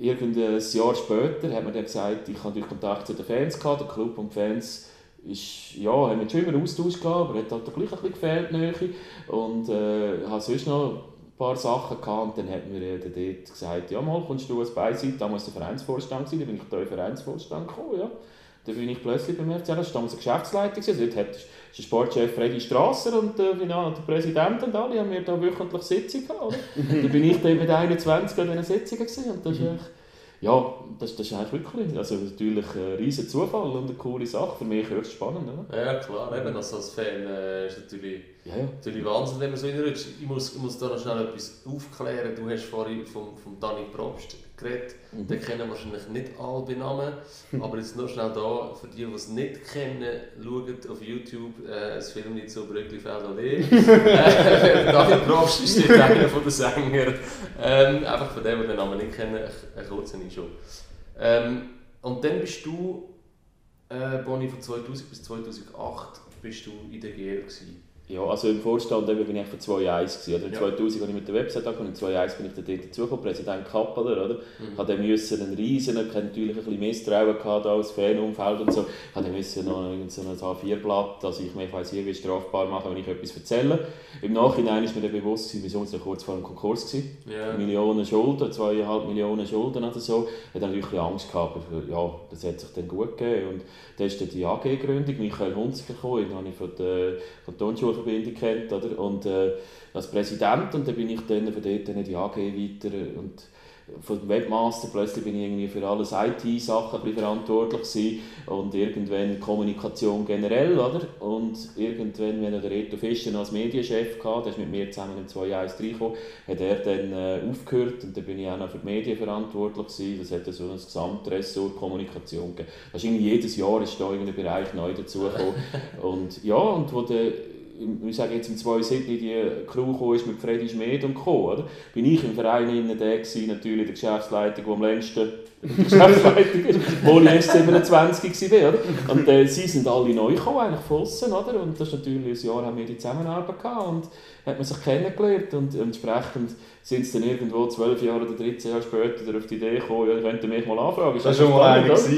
irgendein Jahr später hat man dann gesagt, ich habe natürlich Kontakt zu den Fans gehabt, der Club und die Fans ist, ja, haben schon immer Austausch gehabt, aber hat halt gleich ein bisschen gefehlt Nähe. und äh, habe sonst noch ein paar Sachen gehabt und dann hat mir äh, dort gesagt, ja mal, kommst du als Beiseite, damals der Vereinsvorstand gewesen, dann bin ich da in den Vereinsvorstand gekommen, ja. Dann bin ich plötzlich beim FCL, das war damals eine Geschäftsleitung, also dort hat der Sportchef Freddy Strasser und äh, der Präsident und alle haben wir da wöchentlich Sitzung gehabt, da bin ich dann mit 21 an diesen Sitzungen gewesen, und das ist mhm. ja, das, das ist eigentlich wirklich, also natürlich ein riesen Zufall und eine coole Sache, für mich höchst spannend, oder? Ja klar, eben, also als Fan äh, ist natürlich, ja, ja. natürlich Wahnsinn, wenn man so reinrutscht. Ich muss, ich muss da noch schnell etwas aufklären, du hast vorhin vom, vom Probst geredet. Mhm. Den kennen wahrscheinlich nicht alle bei Namen. [LAUGHS] Aber jetzt noch schnell da, für die, die es nicht kennen, schaut auf YouTube äh, ein Film nicht so Brücklifeld Allee. [LAUGHS] äh, [LAUGHS] David Probst ist einer von den Sängern. Ähm, einfach von dem, die den Namen nicht kennen, ein, ein kurzer schon. Ähm, und dann bist du, äh, Bonnie, von 2000 bis 2008 bist du in der GL gewesen. Ja, also im Vorstand eben bin ich von 2.1 gewesen. Oder? Ja. 2000 habe ich mit der Website angefangen, in 2.1 bin ich dann dort dazugekommen, Präsident Kappeler, oder? Mhm. Habe dann müssen einen riesen, ich hatte natürlich ein bisschen Misstrauen gehabt als Fanumfeld und so. Dann müssen noch so ein A4-Blatt, dass ich mich weiss irgendwie strafbar mache, wenn ich etwas erzähle. Im Nachhinein ist mir dann bewusst, wir waren kurz vor dem Konkurs gewesen. Ja. Millionen Schulden, zweieinhalb Millionen Schulden oder so. Ich hatte natürlich Angst gehabt, aber ja, das hat sich dann gut gegeben. Und dann ist dann die AG-Gründung, Michael Hunziker gekommen, den habe ich von der Kantonsschulverbindung kennt, oder? Und äh, als Präsident, und dann bin ich dann von dort in die AG weiter und von Webmaster plötzlich bin ich irgendwie für alles IT-Sachen verantwortlich gewesen und irgendwann Kommunikation generell, oder? Und irgendwann, wenn der Reto Fischer als Medienchef hatte, der ist mit mir zusammen in 2.1 reingekommen, hat er dann äh, aufgehört und dann bin ich auch noch für die Medien verantwortlich gewesen. Das hat so ein Gesamtressort Kommunikation gegeben. Das ist irgendwie jedes Jahr ist da irgendein Bereich neu dazugekommen. [LAUGHS] und ja, und wo der ich sage jetzt im 2007 die Crew ist mit Freddy Schmid und Co. Oder? Bin ich im Verein innen der gewesen, natürlich der Geschäftsleitung, der am längsten [LAUGHS] Geschäftsleitung ist, wo ich erst 27 war. Oder? Und äh, sie sind alle neu gekommen, eigentlich von außen, oder? Und das ist natürlich ein Jahr haben wir die Zusammenarbeit gehabt und hat man sich kennengelernt und entsprechend sind sie dann irgendwo zwölf Jahre oder 13 Jahre später auf die Idee gekommen, ja, könnt ihr mich mal anfragen. Ist das, das schon mal einer [LAUGHS] also,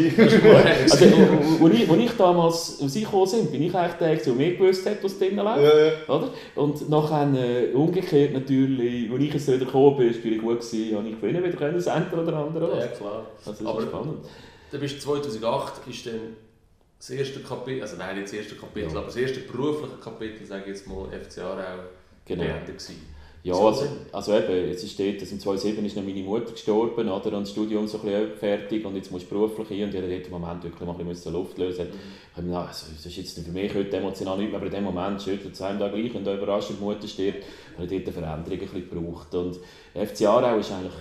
wo, ich, ich damals aus gekommen sind, bin ich eigentlich der, der mehr gewusst hat, was drinnen läuft. Ja, ja. Oder? Und nachher äh, umgekehrt natürlich, als ich jetzt wieder gekommen bin, war es gut, gewesen, habe ich gewinnen wieder können, das eine oder andere. Ja, klar. Also, das Aber ist spannend. Dann bist 2008 ist dann das erste Kapitel, also nein, nicht das erste Kapitel, ja. aber das erste berufliche Kapitel, sage ich jetzt mal, FC Aarau genau. beendet gewesen. Ja, also, also eben, es ist dort, also im 2007 ist noch meine Mutter gestorben, oder, und das Studium so ein bisschen fertig und jetzt musst du beruflich hin und ich dort im Moment wirklich mal ein bisschen Luft lösen. Mhm. Ich also, das ist jetzt für mich heute emotional nicht mehr, aber in dem Moment schüttelt es einem da gleich, wenn da überraschend die Mutter stirbt, habe ich dort eine Veränderung ein bisschen gebraucht. Und FC Aarau ist eigentlich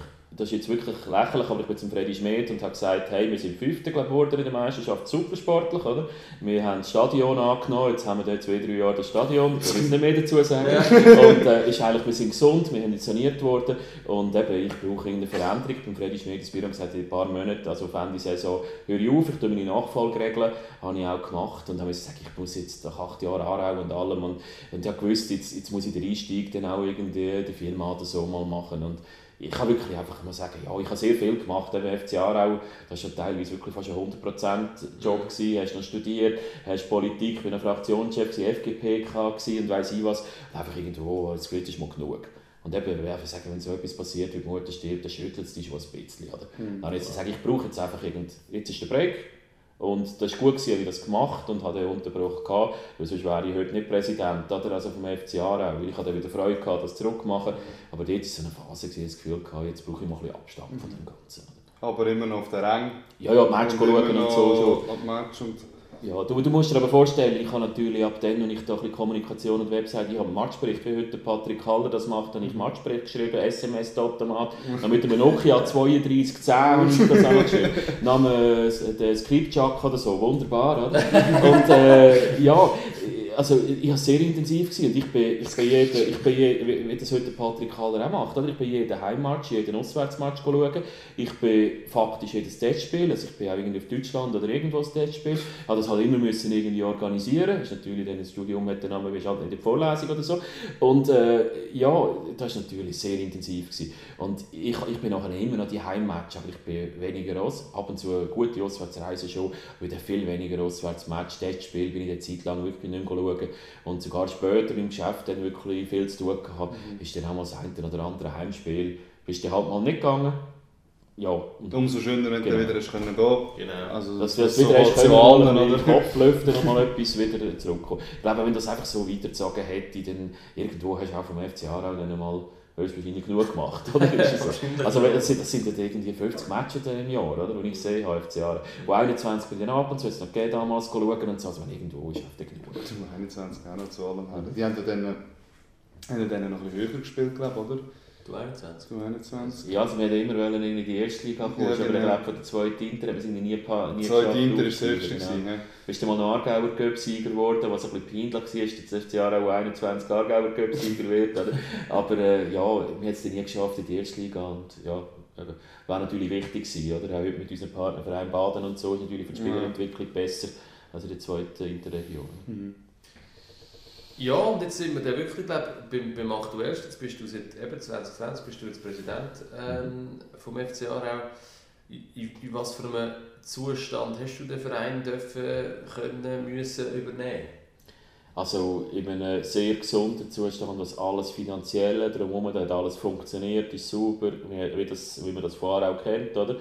das ist jetzt wirklich lächerlich, aber ich bin zum Freddy Schmidt und habe gesagt, hey, wir sind Fünfter geworden in der Meisterschaft, supersportlich, oder? Wir haben das Stadion angenommen, jetzt haben wir dort zwei, drei Jahre das Stadion, ich will nicht mehr dazu sagen. und äh, ist eigentlich, wir sind gesund, wir haben saniert worden. Und eben, ich brauche eine Veränderung. Beim Freddy Schmidt ins Büro gesagt, in ein paar Monaten, also auf Ende Saison, höre ich auf, ich tue meine Nachfolge regeln, habe ich auch gemacht. Und habe gesagt, ich muss jetzt nach acht Jahren Aarau und allem. Und, und ich habe gewusst, jetzt, jetzt muss ich den Einstieg dann auch irgendwie die Firma oder so mal machen. Und ich kann wirklich einfach mal sagen, ja, ich habe sehr viel gemacht im FC Aarau. Das war ja teilweise wirklich fast ein 100% Job. Gewesen. Hast noch studiert, hast Politik, bin ein Fraktionschef, FGP und weiss ich was. Und einfach irgendwo, das Glück ist mal genug. Und eben, ich einfach sagen, wenn so etwas passiert, wie die Mutter stirbt, dann schüttelt es dich schon ein bisschen. Oder? Mhm. Dann jetzt sagen, ich brauche jetzt einfach irgend, jetzt ist der Break. Und das war gut, gewesen, ich das gemacht und hatte den Unterbruch gehabt, weil sonst wäre ich heute nicht Präsident oder? Also vom FC Aarau. Ich hatte wieder Freude gehabt, das zurückzumachen. Aber dort war so eine Phase, gewesen, das Gefühl gehabt, jetzt brauche ich mal ein bisschen Abstand von dem Ganzen. Aber immer noch auf der Rang. Ja, ja, Match schauen und so schon. Und ja, du, du musst dir aber vorstellen, ich habe natürlich ab dann, wenn ich da ein Kommunikation und Website, ich habe einen Matchbericht, wie heute Patrick Haller das macht, habe ich Matchbericht geschrieben, SMS-Automat, dann mit einem Nokia 3210 habe ich das auch geschrieben. [LAUGHS] Dann den Script-Jack oder so, wunderbar, oder? Und äh, ja, also ich war sehr intensiv gewesen. und ich bin, ich bin jeden, ich bin jeden, wie das heute Patrick Haller auch macht, oder? ich bin jeden Heimmatch, jeden Auswärtsmatch schauen. Ich bin faktisch jedes Testspiel, also ich bin auch irgendwie auf Deutschland oder irgendwo das Testspiel. Ich habe das halt immer müssen irgendwie organisieren. Das ist natürlich dann ein Studium mit dem Namen, wie halt in der Vorlesung oder so. Und äh, ja, das war natürlich sehr intensiv gewesen. Und ich, ich bin nachher immer noch die Heimmatch, aber ich bin weniger aus. Ab und zu eine gute Auswärtsreise schon, wieder viel weniger Auswärtsmatch. Testspiel bin ich eine Zeit lang wirklich nicht mehr schauen. Und sogar später im Geschäft dann wirklich viel zu tun gehabt, mhm. ist dann auch mal das eine oder andere Heimspiel, bist du halt mal nicht gegangen. Ja. Und Umso schöner, wenn genau. du wieder hast können gehen Genau. Also, dass du das wieder hast können, mal oder Kopf [LAUGHS] lüften und mal etwas wieder zurückkommen. Ich glaube, wenn das einfach so weitergezogen hätte, dann irgendwo hast du auch vom FC Aarau dann mal höchstwahrscheinlich genug gemacht. Oder? [LAUGHS] so? Also das sind, das sind irgendwie 50 Matches im Jahr, oder? wo ich sehe, HFC Jahre. Wo 21 bin ich ab und zu, jetzt noch gegeben, damals schauen und so, also wenn irgendwo ist, einfach genug. Zum 21 auch noch zu allem. Die haben dann, haben dann noch ein bisschen höher gespielt, glaube ich, oder? Du 21. Du 21. Ja, also wir wollten immer in die erste Liga kommen, ja, genau. aber ich glaube von der zweiten Inter, wir sind nie, nie Die zweite Inter ist das höchste. Genau. Bist du mal noch Aargauer Cup-Sieger geworden, was ein bisschen peinlich war, dass das FC Jahr auch 21 Aargauer Cup-Sieger wird. Oder? Aber äh, ja, wir haben es nie geschafft in die erste Liga und ja, war natürlich wichtig gewesen, oder? Auch mit unseren Partnerverein Baden und so ist natürlich für die Spielerentwicklung besser als in der zweiten Interregion. Mhm. Ja, und jetzt sind wir dann wirklich, glaub, beim, beim aktuellsten, jetzt bist du seit eben 2020 bist du jetzt Präsident ähm, vom FC Aarau. In, in, was für einem Zustand hast du den Verein dürfen, können, müssen übernehmen? Also in einem sehr gesunden Zustand, was alles Finanzielle drumherum hat alles funktioniert, ist super, wie, das, wie man das vorher auch kennt, oder?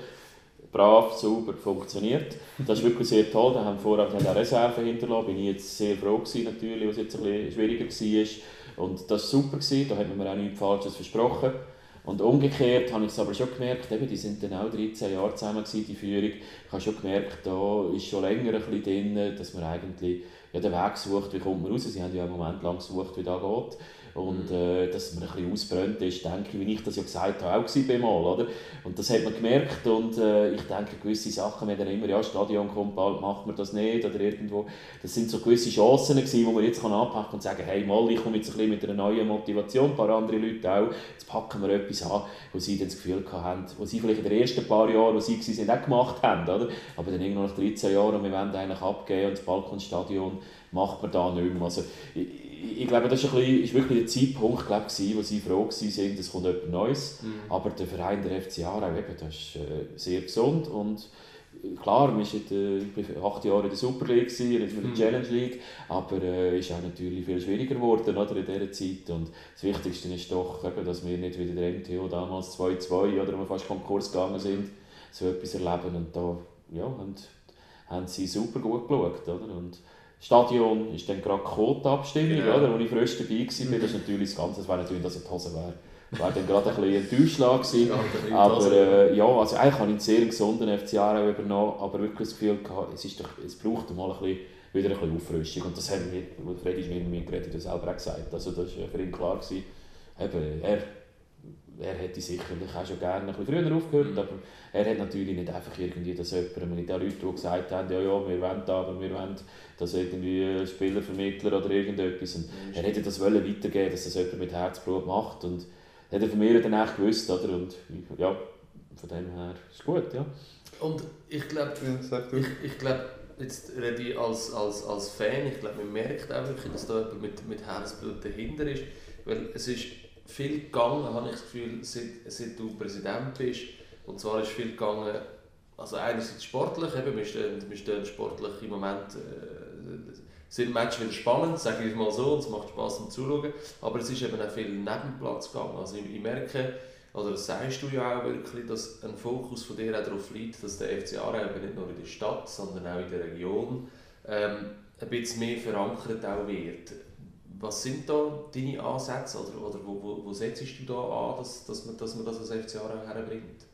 Brav, sauber funktioniert. Das ist wirklich sehr toll. Da haben vorher eine Reserve hinterlassen. Bin ich jetzt sehr froh gewesen, natürlich, was jetzt ein bisschen schwieriger war. Und das war super. Gewesen. Da hat man mir auch nichts Falsches versprochen. Und umgekehrt habe ich es aber schon gemerkt, eben, die sind dann auch 13 Jahre zusammen gewesen, die Führung. Ich habe schon gemerkt, da ist schon länger ein bisschen drin, dass man eigentlich ja, den Weg sucht, wie kommt man raus. Sie haben ja einen Moment lang gesucht, wie das geht. Und äh, dass man ein bisschen ausbrennt ist, denke ich, wie ich das ja gesagt habe, auch bei mal, oder? Und das hat man gemerkt und äh, ich denke, gewisse Sachen, wenn dann immer, ja, Stadion kommt bald, macht man das nicht oder irgendwo, das sind so gewisse Chancen gewesen, wo man jetzt kann anpacken und sagen, hey, mal, ich komme jetzt ein bisschen mit einer neuen Motivation, ein paar andere Leute auch, jetzt packen wir etwas an, wo sie dann das Gefühl haben, wo sie vielleicht in den ersten paar Jahren, wo sie waren, auch gemacht haben, oder? Aber dann irgendwann nach 13 Jahren und wir wollen eigentlich abgeben und das Balkonstadion macht man da nicht mehr. Also, ich, ich glaube, das ist, ein bisschen, ist wirklich der Zeitpunkt, glaube ich, wo sie froh waren, es kommt etwas Neues. Mhm. Aber der Verein der FC Aarau, eben, das ist äh, sehr gesund und äh, klar, wir waren acht Jahre in der Super League, jetzt in der mhm. Challenge League, aber es äh, ist auch natürlich viel schwieriger geworden oder, in dieser Zeit. Und das Wichtigste ist doch, eben, dass wir nicht wieder der MTO damals 2-2 oder wir fast Konkurs gegangen sind, so etwas erleben. Und da ja, haben, haben sie super gut geschaut. Oder? Und Stadion ist dann gerade Quotenabstimmung, genau. oder, wo ich frisch dabei war. Das ist natürlich das Ganze, das wäre natürlich, dass es die Hose wäre. Wäre dann gerade ein bisschen Enttäuschlag gewesen. Ja, aber äh, ja, also eigentlich habe ich einen sehr gesunden FC auch übernommen, aber wirklich das Gefühl gehabt, es, ist doch, es braucht mal ein bisschen, wieder ein bisschen Auffrischung. Und das haben wir, Freddy ist mir geredet, das selber auch gesagt. Also das war für ihn klar. Gewesen. Eben, er er hätte sicherlich auch schon gerne ein bisschen früher aufgehört, mhm. aber er hat natürlich nicht einfach irgendwie das jemandem, mit den Leuten, die gesagt haben, ja, ja, wir wollen da, aber wir wollen das irgendwie Spielervermittler oder irgendetwas. Und mhm. Er hätte das wollen weitergeben, dass das jemand mit Herzblut macht und hat er von mir dann echt gewusst, oder? Und ja, von dem her ist gut, ja. Und ich glaube, ja, ich, ich glaube, jetzt rede ich als, als, als Fan, ich glaube, man merkt auch wirklich, dass da jemand mit, mit Herzblut dahinter ist, weil es ist viel gegangen, habe ich das Gefühl, seit, seit du Präsident bist. Und zwar ist viel gegangen, also einerseits sportlich, eben, wir stehen, wir stehen sportlich im Moment, äh, sind Matches wieder spannend, sage ich mal so, und es macht Spaß zum Zuschauen, aber es ist eben auch viel Nebenplatz gegangen. Also ich, ich merke, oder das sagst du ja auch wirklich, dass ein Fokus von dir auch darauf liegt, dass der FC Aarau eben nicht nur in der Stadt, sondern auch in der Region ähm, ein bisschen mehr verankert auch wird. Was sind da deine Ansätze oder, oder wo, wo, wo setzt du da an, dass, dass, man, dass man das als FC Aarau herbringt?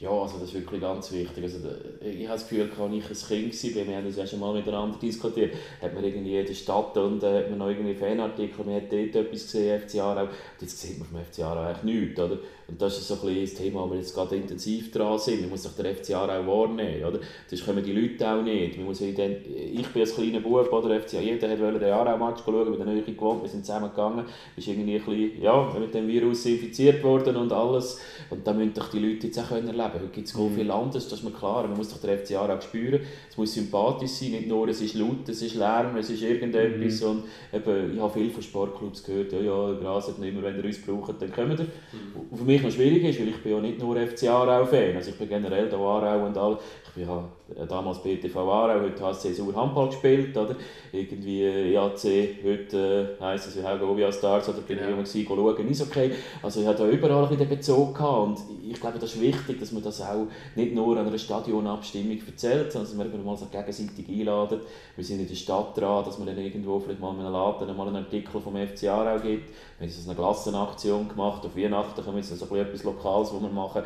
Ja, also das ist wirklich ganz wichtig. Also, ich habe das Gefühl, als ich ein Kind war, wir haben das ja schon mal miteinander diskutiert, hat man irgendwie der Stadt und äh, hat man noch irgendwie Fanartikel, man hat dort etwas gesehen, FC Aarau, und jetzt sieht man vom FC Aarau eigentlich nichts, oder? Und das ist so ein bisschen das Thema, wo wir jetzt gerade intensiv dran sind. Man muss sich der FC Aarau wahrnehmen, oder? Sonst kommen die Leute auch nicht. Man muss ich bin als kleiner Bub, oder? FC, jeder wollte den Aarau-Match schauen, mit der Nähe gewohnt, wir sind zusammen gegangen, ist irgendwie ein bisschen, ja, mit dem Virus infiziert worden und alles. Und da müssen doch die Leute jetzt auch erleben. Heute gibt es mhm. viel anderes, das ist mir klar. Man muss doch den FC Aarau spüren. Es muss sympathisch sein, nicht nur es ist laut, es ist Lärm, es ist irgendetwas. Mhm. Und eben, ich habe viel von Sportclubs gehört, ja, ja, Gras hat nicht immer, wenn ihr uns braucht, dann kommen wir. Mhm. für mich noch schwierig ist, weil ich bin ja nicht nur FC Aarau-Fan, also ich bin generell der Aarau und all. Ich habe damals BTV Aarau, heute HSC Sauer Handball gespielt, oder? Irgendwie EAC, heute äh, heisst es wie Helga Stars, oder bin genau. ich immer schauen, ist okay. Also ich hatte da überall ein bisschen Bezug gehabt und ich glaube, das ist wichtig, dass man das auch nicht nur an einer Stadionabstimmung erzählt, sondern dass man mal so gegenseitig einladet. Wir sind in der Stadt dran, dass man dann irgendwo vielleicht mal in einem Laden mal einen Artikel vom FC Aarau gibt. Wir haben eine Klassenaktion gemacht, auf Weihnachten können wir jetzt so etwas Lokales, was wir machen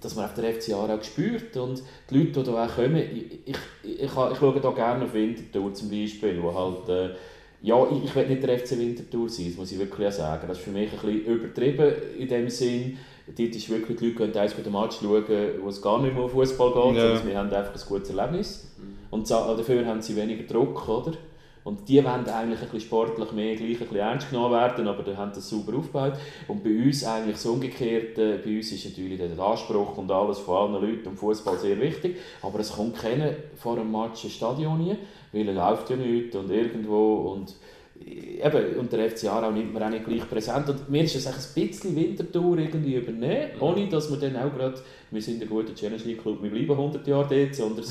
dass man auf der FC Aarau spürt und die Leute, die hier kommen, ich, ich, ich, ich, schaue da gerne auf Winterthur zum Beispiel, wo halt, äh, ja, ich, ich will nicht der FC Winterthur sein, das muss ich wirklich sagen. Das ist für mich ein bisschen übertrieben in dem Sinn. Dort ist wirklich, die Leute können eins den Match schauen, wo es gar nicht mehr um Fußball geht, ja. sondern wir haben einfach ein gutes Erlebnis. Mhm. Und dafür haben sie weniger Druck, oder? Und die wollen eigentlich ein bisschen sportlich mehr gleich ein bisschen ernst genommen werden, aber die haben das super aufgebaut. Und bei uns eigentlich so umgekehrt, äh, bei uns ist natürlich der Anspruch und alles von allen Leuten und Fußball sehr wichtig, aber es kommt keiner vor einem Match ins Stadion nie, weil er läuft ja nicht und irgendwo und äh, Eben, und der FC Aarau nimmt man auch nicht gleich präsent. Und mir ist es ein bisschen Wintertour irgendwie übernehmen, ohne dass wir dann auch gerade, wir sind ein guter Challenge League Club, wir bleiben 100 Jahre dort, sondern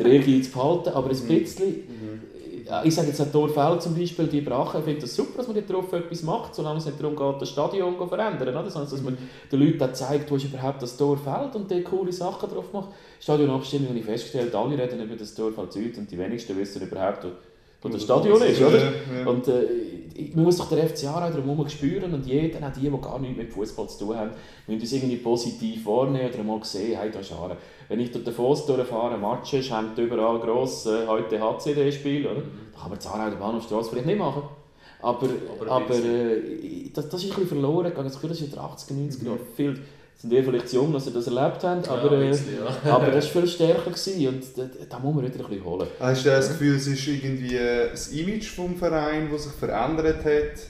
den [LAUGHS] Ehrgeiz behalten, aber ein mhm. bisschen mhm ich sage jetzt, Dorfeld zum Beispiel, die Brache, ich finde das super, dass man darauf etwas macht, solange es nicht darum geht, das Stadion zu verändern, oder? sondern dass man den Leuten auch zeigt, wo ist überhaupt das Dorfeld und die coole Sachen drauf macht. Stadionabstimmung habe ich festgestellt, alle reden über das Dorfeld Süd und die wenigsten wissen überhaupt, wo das Stadion ist, oder? Ja, ja. Und äh, man muss doch den FC Aarau drumherum spüren und jeder, auch die, die gar nichts mit Fußball zu tun haben, müssen das irgendwie positiv wahrnehmen oder mal sehen, hey, da ist Aarau. Wenn ich durch den Fuss durchfahre, Matches, hängt überall gross, äh, heute HCD-Spiel, oder? Da kann man Aarau der Bahnhofstrasse vielleicht nicht machen. Aber, aber, aber äh, das, das ist ein bisschen verloren gegangen. Das Gefühl, das ist in den 80er, 90er Jahren mhm. viel sind eher vielleicht zu jung, dass sie das erlebt haben, aber, ja, bisschen, ja. [LAUGHS] aber das war viel stärker gewesen und da, da muss man wieder ein bisschen holen. Hast du das Gefühl, es ist irgendwie das Image des Vereins, das sich verändert hat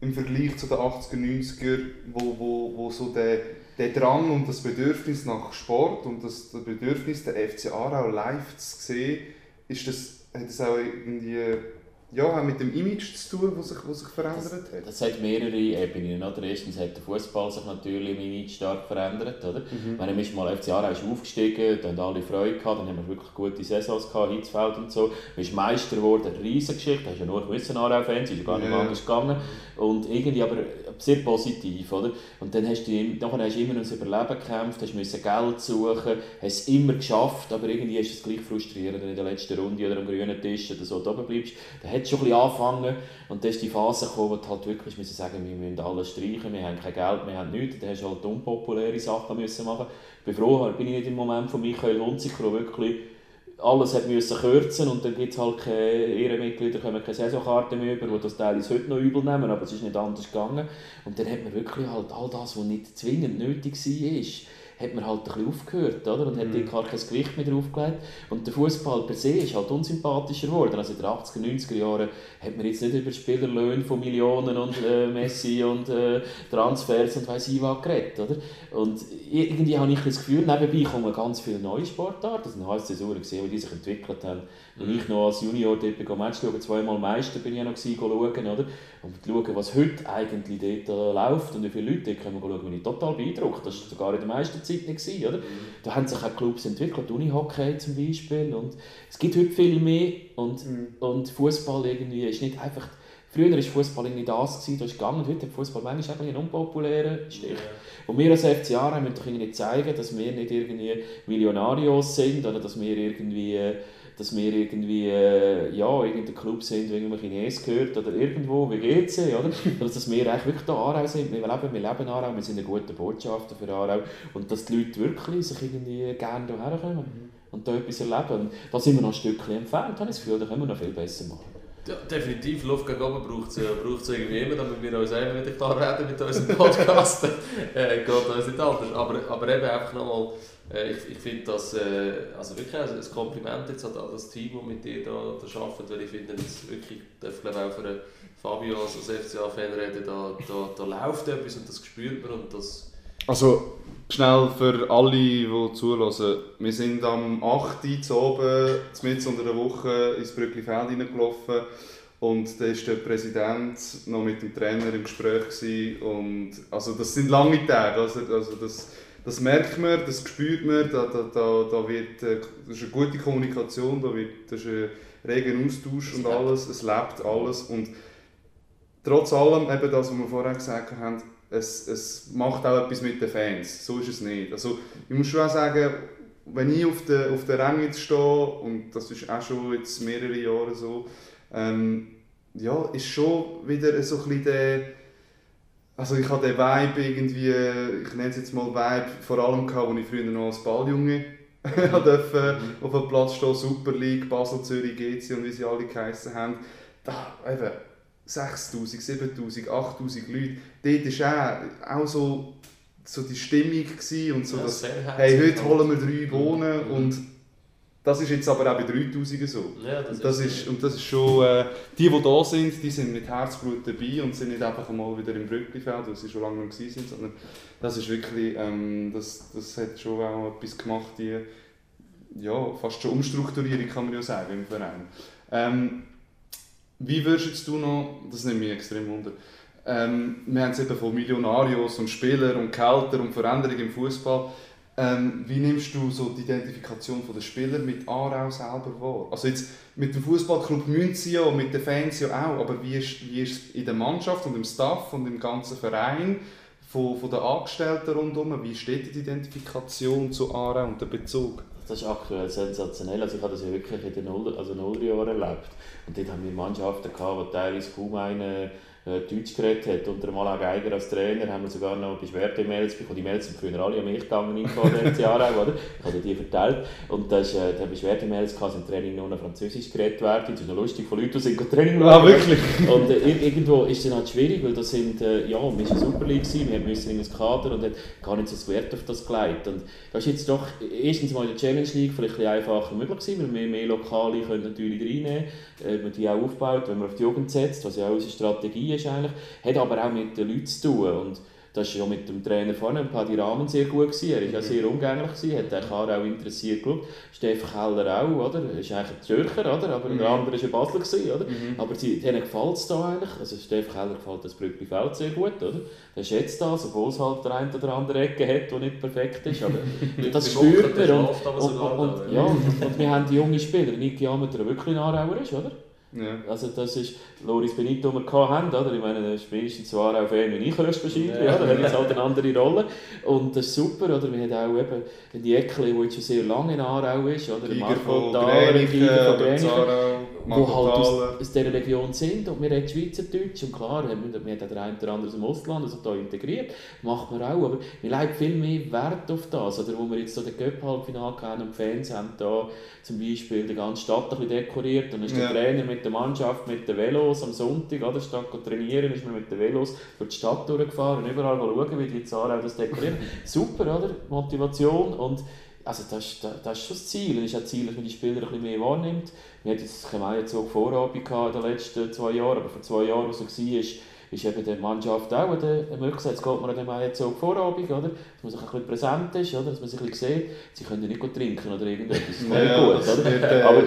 im Vergleich zu den 80er, 90er, wo, wo, wo so der, der Drang und das Bedürfnis nach Sport und das, das Bedürfnis, der FC Aarau live zu sehen, ist das, hat das auch irgendwie ja, auch mit dem Image zu tun, das sich, was sich verändert das, hat? Das hat mehrere Ebenen. Oder? Erstens hat der Fußball sich natürlich im Image stark verändert. Oder? Mhm. Wenn man mal FC Aarau aufgestiegen, dann haben alle Freude gehabt, dann haben wir wirklich gute Saisons gehabt, Hitzfeld und so. Man ist Meister geworden, eine riesige Geschichte, da hast ja nur gewisse Aarau-Fans, ist ja gar nicht yeah. anders gegangen. Und irgendwie aber sehr positiv, oder? Und dann hast du, nachher hast du immer ums Überleben gekämpft, hast müssen Geld suchen, hast es immer geschafft, aber irgendwie ist es gleich frustrierend, wenn du in der letzten Runde oder am grünen Tisch oder so da oben bleibst. Dann hat schon ein bisschen angefangen und dann ist die Phase gekommen, wo du halt wirklich müssen sagen, wir müssen alles streichen, wir haben kein Geld, wir haben nichts, dann hast du halt unpopuläre Sachen müssen machen. Ich bin froh, bin ich nicht im Moment von Michael Hunziker, der wirklich alles hat müssen kürzen und dann gibt es halt keine Ehrenmitglieder, können keine Saisonkarte mehr über, die das teilweise heute noch übel nehmen, aber es ist nicht anders gegangen. Und dann hat man wirklich halt all das, was nicht zwingend nötig war, hat man halt ein bisschen aufgehört oder? und mhm. hat gar kein Gewicht mehr draufgelegt. Und der Fußball per se ist halt unsympathischer geworden. Also in den 80er, 90er Jahren hat man jetzt nicht über Spielerlöhne von Millionen und äh, Messi und äh, Transfers und weiss ich was geredet. Oder? Und irgendwie habe ich das Gefühl, nebenbei kommen ganz viele neue Sportarten. Also eine HSC gesehen, wie die sich entwickelt haben. Mhm. Und ich noch als Junior dort Match schauen, zweimal Meister bin ich ja noch gewesen, schauen, oder? Und schauen, was heute eigentlich dort läuft und wie viele Leute, dort können wir schauen, bin ich total beeindruckt. Das war sogar in der meisten Zeit nicht. Gewesen, oder? Mhm. Da haben sich auch Clubs entwickelt, Unihockey zum Beispiel. Und es gibt heute viel mehr und, mhm. und Fußball irgendwie ist nicht einfach... Früher war Fußball irgendwie das, gewesen, das ist gegangen. Heute hat Fußball manchmal einen unpopulären Stich. Yeah. Und wir als FCA müssen doch irgendwie zeigen, dass wir nicht irgendwie Millionarios sind oder dass wir irgendwie dass wir irgendwie, äh, ja, irgendein Club sind, wie man Chines gehört oder irgendwo, wie geht's, oder? [LAUGHS] Also, dass wir eigentlich wirklich da Aarau sind, wir leben, wir leben Aarau, wir sind eine gute Botschafter für Aarau und dass die Leute wirklich sich irgendwie gerne hierher kommen mhm. und da etwas erleben. Und da sind wir noch ein Stückchen entfernt, habe ich das Gefühl, da können wir noch viel besser machen. Ja, definitiv. Luft gegen oben braucht es ja, irgendwie immer, damit wir uns einmal wieder klar reden mit unserem Podcast. [LAUGHS] äh, geht uns nicht anders. Aber, aber eben einfach nochmal ich, ich finde das äh, also wirklich ein Kompliment jetzt an das Team, das mit dir da, da arbeitet, weil ich finde, es wirklich, darf glaube auch für Fabio als FCA-Fan reden, da, da, da läuft etwas und das spürt man und das... Also schnell für alle, die zuhören, wir sind am 8. Uhr oben, mitten unter der Woche ins Brücklifeld hineingelaufen und da war der Präsident noch mit dem Trainer im Gespräch und also das sind lange Tage, also, also das das merkt man, das spürt man, da, da, da, da wird, äh, das ist eine gute Kommunikation, da wird, das ist ein regen Austausch und alles, es lebt alles und trotz allem, eben das, was wir vorher gesagt haben, es, es macht auch etwas mit den Fans, so ist es nicht. Also ich muss schon auch sagen, wenn ich auf der, auf der jetzt stehe, und das ist auch schon jetzt mehrere Jahre so, ähm, ja, ist schon wieder so ein bisschen der also ich hatte den Vibe irgendwie, ich nenne es jetzt mal Vibe, vor allem gehabt, als ich früher noch als Balljunge [LAUGHS] durfte, mhm. auf dem Platz stehen, Super League, Basel, Zürich, GC und wie sie alle geheissen haben. Da eben 6000, 7000, 8000 Leute. Dort war auch, auch so, so die Stimmung und so, ja, dass, hey, heute holen wir drei Bohnen mhm. und das ist jetzt aber auch bei 3000 so. Ja, das und, das ist, und das ist schon, äh, die, die da sind, die sind mit Herzblut dabei und sind nicht einfach mal wieder im Brücklifeld, wo sie schon lange nicht sind, sondern das ist wirklich, ähm, das, das hat schon auch etwas gemacht, die, ja, fast schon Umstrukturierung kann man ja sagen im Verein. Ähm, wie würdest du noch, das nimmt mich extrem wunder, ähm, wir haben es eben von Millionarios und Spielern und Kälter und Veränderungen im Fußball. Ähm, wie nimmst du so die Identifikation der Spieler mit Aarau selber wahr? Also jetzt mit dem Fußballclub Münzio und mit den Fans ja auch, aber wie ist, wie ist in der Mannschaft und im Staff und im ganzen Verein von, von den Angestellten rundherum, wie steht die Identifikation zu Aarau und der Bezug? Das ist aktuell sensationell. Also ich habe das ja wirklich in den Null, also Nulljahren erlebt. Und dort haben wir Mannschaften gehabt, die teilweise kaum einen äh, Deutsch geredet hat. Unter Malaga Geiger als Trainer haben wir sogar noch Beschwerde-Mails bekommen. Die Mails sind früher alle an mich gegangen in den Jahren, oder? Ich habe die verteilt. Und da äh, die Beschwerde-Mails im Training nur noch Französisch geredet werden. Das ist noch lustig, von Leuten, die sind Training machen. Ah, wirklich? Und äh, irgendwo ist es halt schwierig, weil das sind, äh, ja, wir waren Super League, wir müssen in das Kader und hat gar nicht so das Wert auf das gelegt. Und das ist jetzt doch erstens mal in der Challenge League vielleicht ein einfacher möglich gewesen, weil wir mehr Lokale können natürlich reinnehmen können, äh, man die auch aufbaut, wenn man auf die Jugend setzt, was ja auch unsere Strategie ist eigentlich, hat aber auch mit den Leuten zu tun. Und das war ja mit dem Trainer vorne, Paddy Rahmen, sehr gut. Gewesen. Er war ja sehr umgänglich, gewesen, hat den Kar auch interessiert geschaut. Steffen Keller auch, oder? Er ist eigentlich ein Zürcher, oder? aber mhm. der andere war ein Basler. Gewesen, oder? Mhm. Aber sie, denen gefällt es da eigentlich. Also Steffen Keller gefällt das Brückli-Feld sehr gut. Oder? Der schätzt das, obwohl es halt der eine oder andere Ecke hat, die nicht perfekt ist. Aber [LAUGHS] das spürt man. Und, und, und, und, ja, und wir haben die junge Spieler. Niki Ameter, der wirklich ein Aarauer ist, oder? Ja. Also das ist Loris Benito, den wir hatten, oder? Ich meine, er spielst zwar auf ihn wie ich höchstwahrscheinlich, ja. ja, da hat jetzt halt eine andere Rolle. Und das ist super, oder? Wir haben auch eben die Eckle, die jetzt schon sehr lange in Aarau ist, oder? Giger Marco Giger von Gränichen, die halt aus, aus dieser Region sind und wir reden Schweizerdeutsch und klar, wir, wir haben den einen oder anderen aus dem Ausland, also da integriert, macht man auch, aber wir legen viel mehr Wert auf das, oder? Wo wir jetzt so den Göpp-Halbfinale kennen und die Fans haben da zum Beispiel die ganze Stadt ein bisschen dekoriert, dann ist ja. der Trainer mit der Mannschaft, mit den Velos am Sonntag, oder, statt zu trainieren, ist man mit den Velos durch die Stadt durchgefahren und überall schauen, wie die Zahlen das dekorieren. [LAUGHS] Super, oder? Motivation und also das, ist, das ist schon das Ziel. Das ist das Ziel, dass man die Spieler ein bisschen mehr wahrnimmt. Wir hatten jetzt, jetzt so Vorabend in den letzten zwei Jahren, aber vor zwei Jahren, so war, ist eben der Mannschaft auch eine Möglichkeit, jetzt geht man dann mal jetzt so Vorabend, oder? dass man sich ein bisschen präsent ist, oder? dass man sich ein bisschen sieht, sie können nicht gut trinken oder irgendetwas, das ist ja, gut, oder? Äh, aber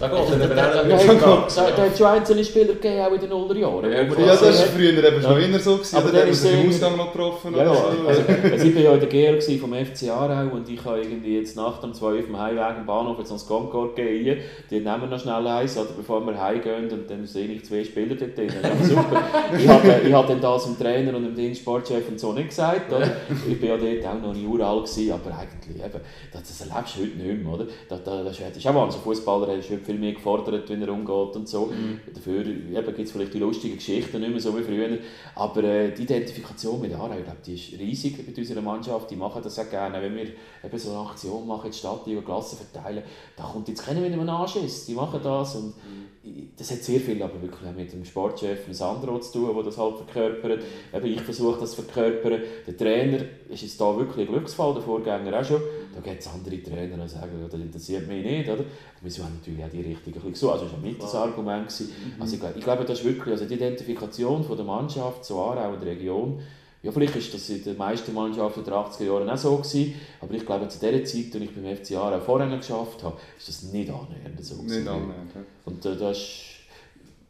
da geht es hat schon einzelne Spieler gegeben, auch in den Nullerjahren. Ja, ja das war früher eben schon immer so, gewesen, aber dann haben sie im Ausgang noch getroffen. Ja, ja, so. also, also ich war ja in der GL vom FC Aarau und ich habe irgendwie jetzt nach dem 2 auf dem Heimweg im Bahnhof jetzt ans Concord gehen, die nehmen wir noch schnell eins, oder, bevor wir heimgehen und dann sehe ich zwei Spieler dort drin. Super. ich habe, ich habe dann das dem Trainer und dem Sportchef und so nicht gesagt, oder? Ich war ja dort auch noch nicht uralt gewesen, aber eigentlich eben, das, das erlebst du heute nicht mehr, oder? Das, das, das ist auch Wahnsinn. Fußballer ist heute viel mehr gefordert, wie er umgeht und so. Mhm. Dafür gibt es vielleicht die lustigen Geschichten nicht mehr so wie früher, aber äh, die Identifikation mit Aarau, ich glaube, die ist riesig mit unserer Mannschaft, die machen das auch gerne, wenn wir eben so eine Aktion machen, die Stadt die Klassen verteilen, da kommt jetzt keiner mit einem Anschiss, die machen das und mhm. Das hat sehr viel aber wirklich mit dem Sportchef Sandro zu tun, der das halt verkörpert. Eben, ich versuche das zu verkörpern. Der Trainer ist jetzt da wirklich ein Glücksfall, der Vorgänger auch schon. Da gibt es andere Trainer, die sagen, das interessiert mich nicht. Oder? Wir haben natürlich auch die Richtung ein so. Also das war mit das Argument. Gewesen. Mhm. Also ich, glaube, ich glaube, das ist wirklich also die Identifikation von der Mannschaft zu Aarau und der Region. Ja, vielleicht war das in den meisten Mannschaften der 80er Jahre auch so gewesen, aber ich glaube, zu der Zeit, als ich beim FC Aarau vorher geschafft habe, ist das nicht annähernd so gewesen. Nicht annähernd, ja. Und äh, das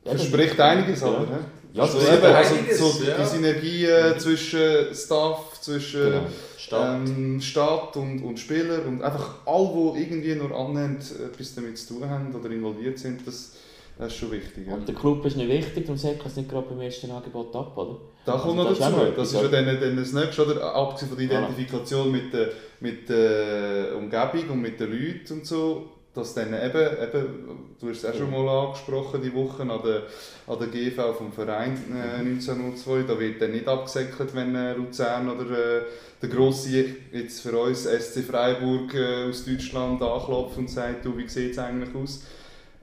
Verspricht einiges ja. aber, ne? Ja, also, eben, also so ja. die Synergie äh, zwischen Staff, zwischen genau. Stadt, ähm, Stadt und, und Spieler und einfach alle, die irgendwie nur annähernd etwas damit zu tun haben oder involviert sind, das, das ist schon wichtig. Ja. Und der Club ist nicht wichtig, darum sagt es nicht gerade beim ersten Angebot ab, oder? Da kommt also, noch dazu. Das, das ist ja dann, dann das Nächste, oder? abgesehen von der Identifikation mit der, mit der Umgebung und mit den Leuten und so dass dann eben, eben, du hast es auch schon mal angesprochen, die Woche an der, an der GV vom Verein äh, 1902, da wird dann nicht abgesäckelt, wenn äh, Luzern oder äh, der grosse, jetzt für uns SC Freiburg äh, aus Deutschland anklopft und sagt, du, wie sieht es eigentlich aus?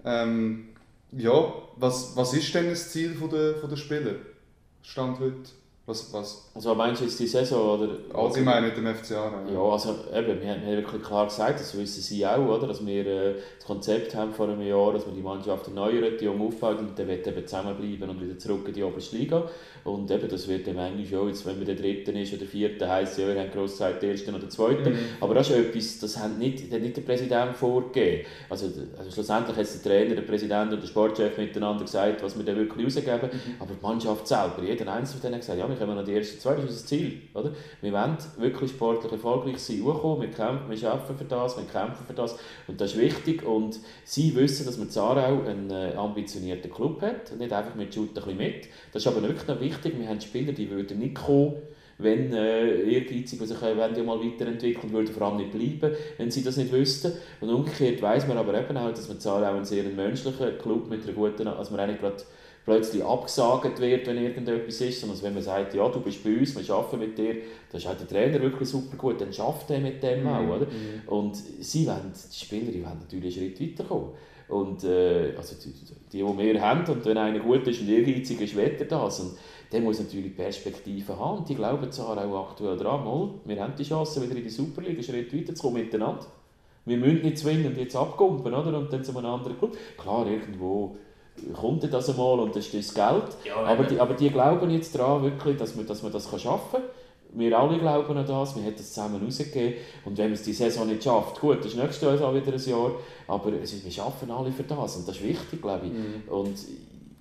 Ähm, ja, was, was ist denn das Ziel von der, von der Spieler? Stand heute? Was, was? Also meinst du jetzt die Saison? Oder? Allgemein mit dem FCA? Ja, ja also eben, wir haben wirklich klar gesagt, das wissen sie auch, oder? dass wir äh, das Konzept haben vor einem Jahr, dass wir die Mannschaft erneuern, die jung aufbauen und dann wird eben zusammenbleiben und wieder zurück in die oberste Liga. Und eben, das wird dann eigentlich auch, jetzt, wenn man der Dritte ist oder Vierte, heisst ja, wir haben grosse Zeit der Ersten oder Zweiten. Mhm. Aber das ist etwas, das hat nicht, hat nicht der Präsident vorgegeben. Also, also schlussendlich hat der Trainer, der Präsident und der Sportchef miteinander gesagt, was wir dann wirklich rausgeben. Mhm. Aber die Mannschaft selber, jeder Einzelne hat gesagt, ja, wir kommen noch die ersten zwei, das ist unser Ziel. Oder? Wir wollen wirklich sportlich erfolgreich sein, wir kämpfen, wir arbeiten für das, wir kämpfen für das. Und das ist wichtig. Und sie wissen, dass man Zarau einen äh, ambitionierten Club hat, nicht einfach mit Shoot ein bisschen mit. Das ist aber wirklich noch wichtig. Wir haben Spieler, die würden nicht kommen, wenn äh, ehrgeizig, die sich äh, ja mal weiterentwickeln, würden vor allem nicht bleiben, wenn sie das nicht wüssten. Und umgekehrt weiß man aber eben auch, dass man Zahl auch ein sehr menschlicher Club mit einer guten, also man nicht gerade plötzlich abgesagt wird, wenn irgendetwas ist, sondern wenn man sagt, ja, du bist bei uns, wir arbeiten mit dir, dann ist auch der Trainer wirklich super gut, dann schafft er mit dem auch, mhm. oder? Mhm. Und sie wollen, die Spieler, die wollen natürlich einen Schritt weiterkommen. Und äh, also die, die, die wir haben, und wenn einer gut ist und ehrgeizig ist, wird er das. Und der muss natürlich Perspektiven haben. Und die glauben zwar auch aktuell daran, mal, wir haben die Chance, wieder in die Superliga einen Schritt weiterzukommen miteinander. Wir müssen nicht zwingend jetzt abkumpen, oder? Und dann zu einem anderen Club. Klar, irgendwo kommt das einmal und das ist das Geld. Ja, aber, die, aber die glauben jetzt daran, wirklich, dass man, dass man das schaffen kann. Wir alle glauben an das, wir haben das zusammen rausgegeben. Und wenn man es die Saison nicht schafft, gut, das ist nächstes Jahr auch wieder ein Jahr, aber wir schaffen alle für das und das ist wichtig, glaube ich. Mhm. Und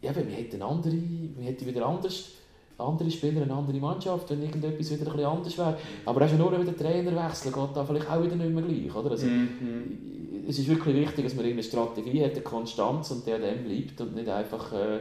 ja, wir hätten andere, wir hätten wieder anders andere Spieler, eine andere Mannschaft, wenn irgendetwas wieder ein bisschen anders wäre. Aber auch nur, wenn der Trainer wechselt, geht da vielleicht auch wieder nicht mehr gleich. Oder? Also, mm Es ist wirklich wichtig, dass man eine Strategie hat, eine Konstanz und der dem bleibt und nicht einfach... Äh,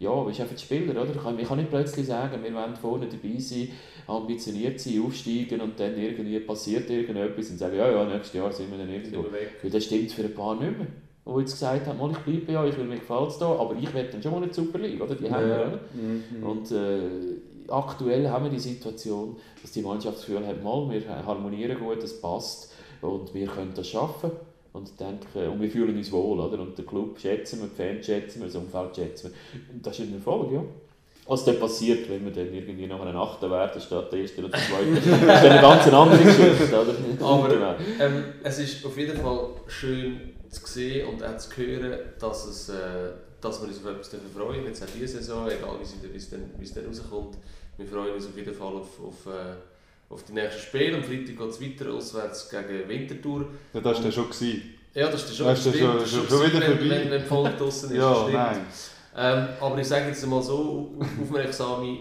ja, bist einfach Spieler, oder? Ich kann, ich kann nicht plötzlich sagen, wir wollen vorne dabei sein, ambitioniert sein, aufsteigen und dann irgendwie passiert irgendetwas und sagen, ja, ja, nächstes Jahr sind wir dann irgendwo. Weil das stimmt für ein paar nicht mehr die jetzt gesagt haben, ich bleibe ja, ich will, mir gefällt es aber ich werde dann schon mal eine Super League, oder? Die ja. haben wir, mhm. Und äh, aktuell haben wir die Situation, dass die Mannschaft das Gefühl hat, mal, wir harmonieren gut, es passt und wir können das schaffen. Und, denke, und wir fühlen uns wohl, oder? Und der Club schätzen wir, die Fans schätzen wir, das Umfeld schätzen wir. Und das ist ein Erfolg, ja. Was dann passiert, wenn wir dann irgendwie nach einer Achten werden, statt der Ersten oder der Zweiten, [LAUGHS] das ist dann eine ganz andere Geschichte, oder? [LAUGHS] Aber ähm, es ist auf jeden Fall schön, zu sehen und auch zu hören, dass es äh, dass wir uns auf etwas freuen Jetzt auch diese Saison, egal wie es dann, dann rauskommt. Wir freuen uns auf jeden Fall auf, auf, äh, auf die nächsten Spiele. Am Freitag geht es weiter auswärts gegen Winterthur. Ja, das war dann schon. Gewesen. Ja, das ist schon, das ist schon, schon, schon, wieder vorbei. Wenn, wenn voll draußen [LAUGHS] ist, ja. Ähm, aber ich sage jetzt mal so, aufmerksame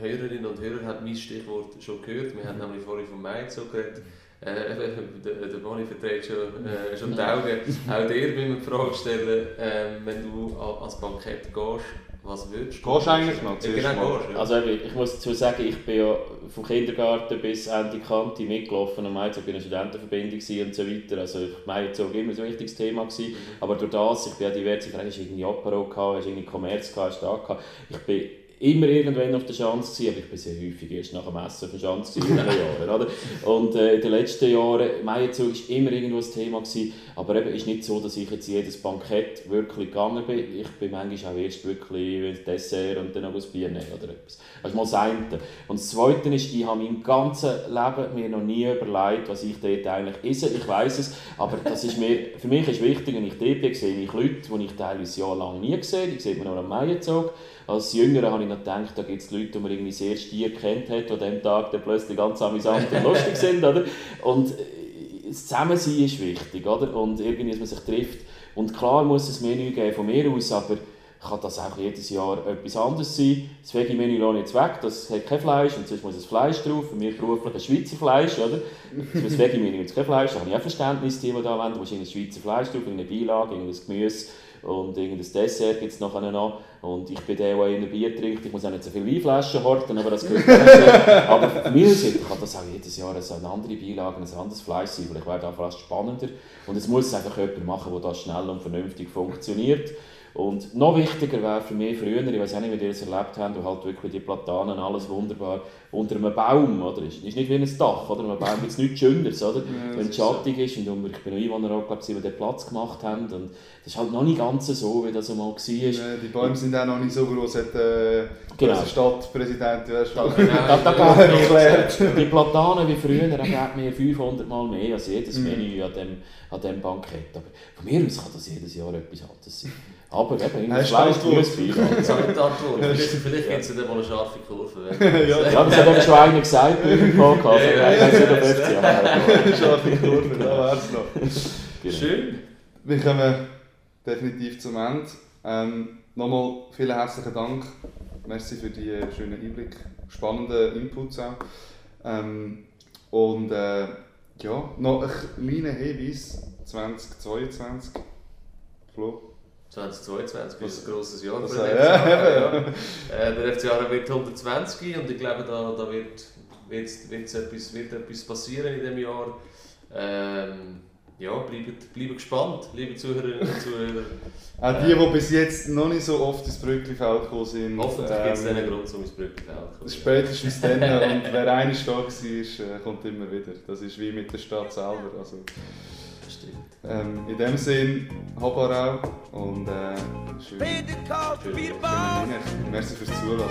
Hörerinnen und Hörer haben mein Stichwort schon gehört. Wir haben nämlich vorhin vom Mai so geredet. Äh, [LAUGHS] der, der Moni verdreht schon, äh, schon die Augen. [LAUGHS] Auch dir müssen wir die Frage stellen, äh, wenn du als Bankett gehst, was würdest du? Gehst eigentlich noch? Ja, genau, gehst, ja. Also ich muss dazu sagen, ich bin ja vom Kindergarten bis Ende Kante mitgelaufen. Am Maizog war eine Studentenverbindung und so weiter. Also Maizog war immer ein wichtiges Thema. Gewesen. Mhm. Aber durch das, ich bin ja diverse, vielleicht hast du irgendwie Apero gehabt, hast irgendwie Commerz gehabt, hast du da gehabt. Ich bin immer irgendwann auf der Chance gewesen, aber ich bin sehr häufig erst nach dem Essen auf der Chance in den Jahren. Oder? Und äh, in den letzten Jahren, Meierzug war immer irgendwo ein Thema, gewesen, aber eben ist nicht so, dass ich jetzt jedes Bankett wirklich gegangen bin. Ich bin manchmal auch erst wirklich ein Dessert und dann noch ein Bier nehmen oder etwas. Das ist mal das eine. Und das Zweite ist, ich habe mein ganzes Leben mir noch nie überlegt, was ich dort eigentlich esse. Ich weiß es, aber das ist mir, für mich ist wichtig, wenn ich dort bin, sehe ich Leute, die ich teilweise jahrelang nie gesehen habe. Die sieht man nur am Meierzug. Als Jüngerer habe ich noch gedacht, da gibt es Leute, die man irgendwie sehr stier kennt hat, die an diesem Tag dann plötzlich ganz amüsant und lustig [LAUGHS] sind. Oder? Und äh, das Zusammensein ist wichtig. Oder? Und irgendwie, dass man sich trifft. Und klar muss es Menü geben von mir aus, aber kann das auch jedes Jahr etwas anderes sein. Das Veggie-Menü lasse ich jetzt weg, das hat kein Fleisch und sonst muss es Fleisch drauf. Für mich beruflich ein Schweizer Fleisch, oder? Das Veggie-Menü jetzt kein Fleisch, da habe ich auch Verständnis, die, die da wollen. Da muss ein Schweizer Fleisch drauf, eine Beilage, ein Gemüse und irgendein Dessert gibt es nachher noch. Und ich bin der, der eher Bier trinkt. Ich muss auch nicht so viele Weinflaschen horten, aber das gehört dazu. [LAUGHS] Aber für mich kann das auch jedes Jahr eine andere Beilage, ein anderes Fleisch sein, weil ich werde auch fast spannender. Und es muss einfach jemand machen, der das schnell und vernünftig funktioniert. Und noch wichtiger wäre für mich früher, ich weiß auch nicht, wie ihr das erlebt habt, wo halt wirklich die Platanen, alles wunderbar unter einem Baum, oder? Ist, ist nicht wie ein Dach, oder? Ein Baum gibt es nichts Schöneres, oder? Ja, Wenn es schattig so. ist und ich bin noch Einwohner auch, glaube die den Platz gemacht haben und das ist halt noch nicht ganz so, wie das einmal war. Ja, die Bäume sind auch noch nicht so groß, hat äh, genau. der Stadtpräsident ja schon genau. erklärt. [LAUGHS] Die Platanen wie früher, da gibt mir 500 Mal mehr als jedes mm. Menü an dem, an dem Bankett. Aber von mir aus kann das jedes Jahr etwas anderes sein. Aber eben, immer Fleisch, Gemüse, Vielleicht gibt es ja mal eine scharfe Kurve. [LAUGHS] ja, das hat eben schon einer gesagt im Podcast. Ja, ja, ja, [LAUGHS] Scharfe Kurve, da wäre es noch. Genau. Schön. Wir kommen definitiv zum Ende. Ähm, nochmal vielen herzlichen Dank. Merci für die schönen Einblick, spannenden Inputs auch. Ähm, und äh, ja, noch ein kleiner Hinweis 2022. Flo. 2022 ist ein grosses Jahr für den ja, ja. [LAUGHS] Äh, der FC Aarau wird 120 und ich glaube, da, da wird, wird, wird, etwas, wird etwas passieren in diesem Jahr. Ähm, ja, bleibt, bleibt gespannt, liebe Zuhörerinnen und Zuhörer. [LAUGHS] Auch die, die bis jetzt noch nicht so oft ins Brücklifeld gekommen sind. Hoffentlich ähm, gibt es einen Grund, um ins Brücklifeld zu kommen. Spätestens dann. [LAUGHS] und wer einmal da war, äh, kommt immer wieder. Das ist wie mit der Stadt selber. Also. Ähm, in dem Sinn, Habarau und äh, schön. schön, schön Merci fürs Zuhören.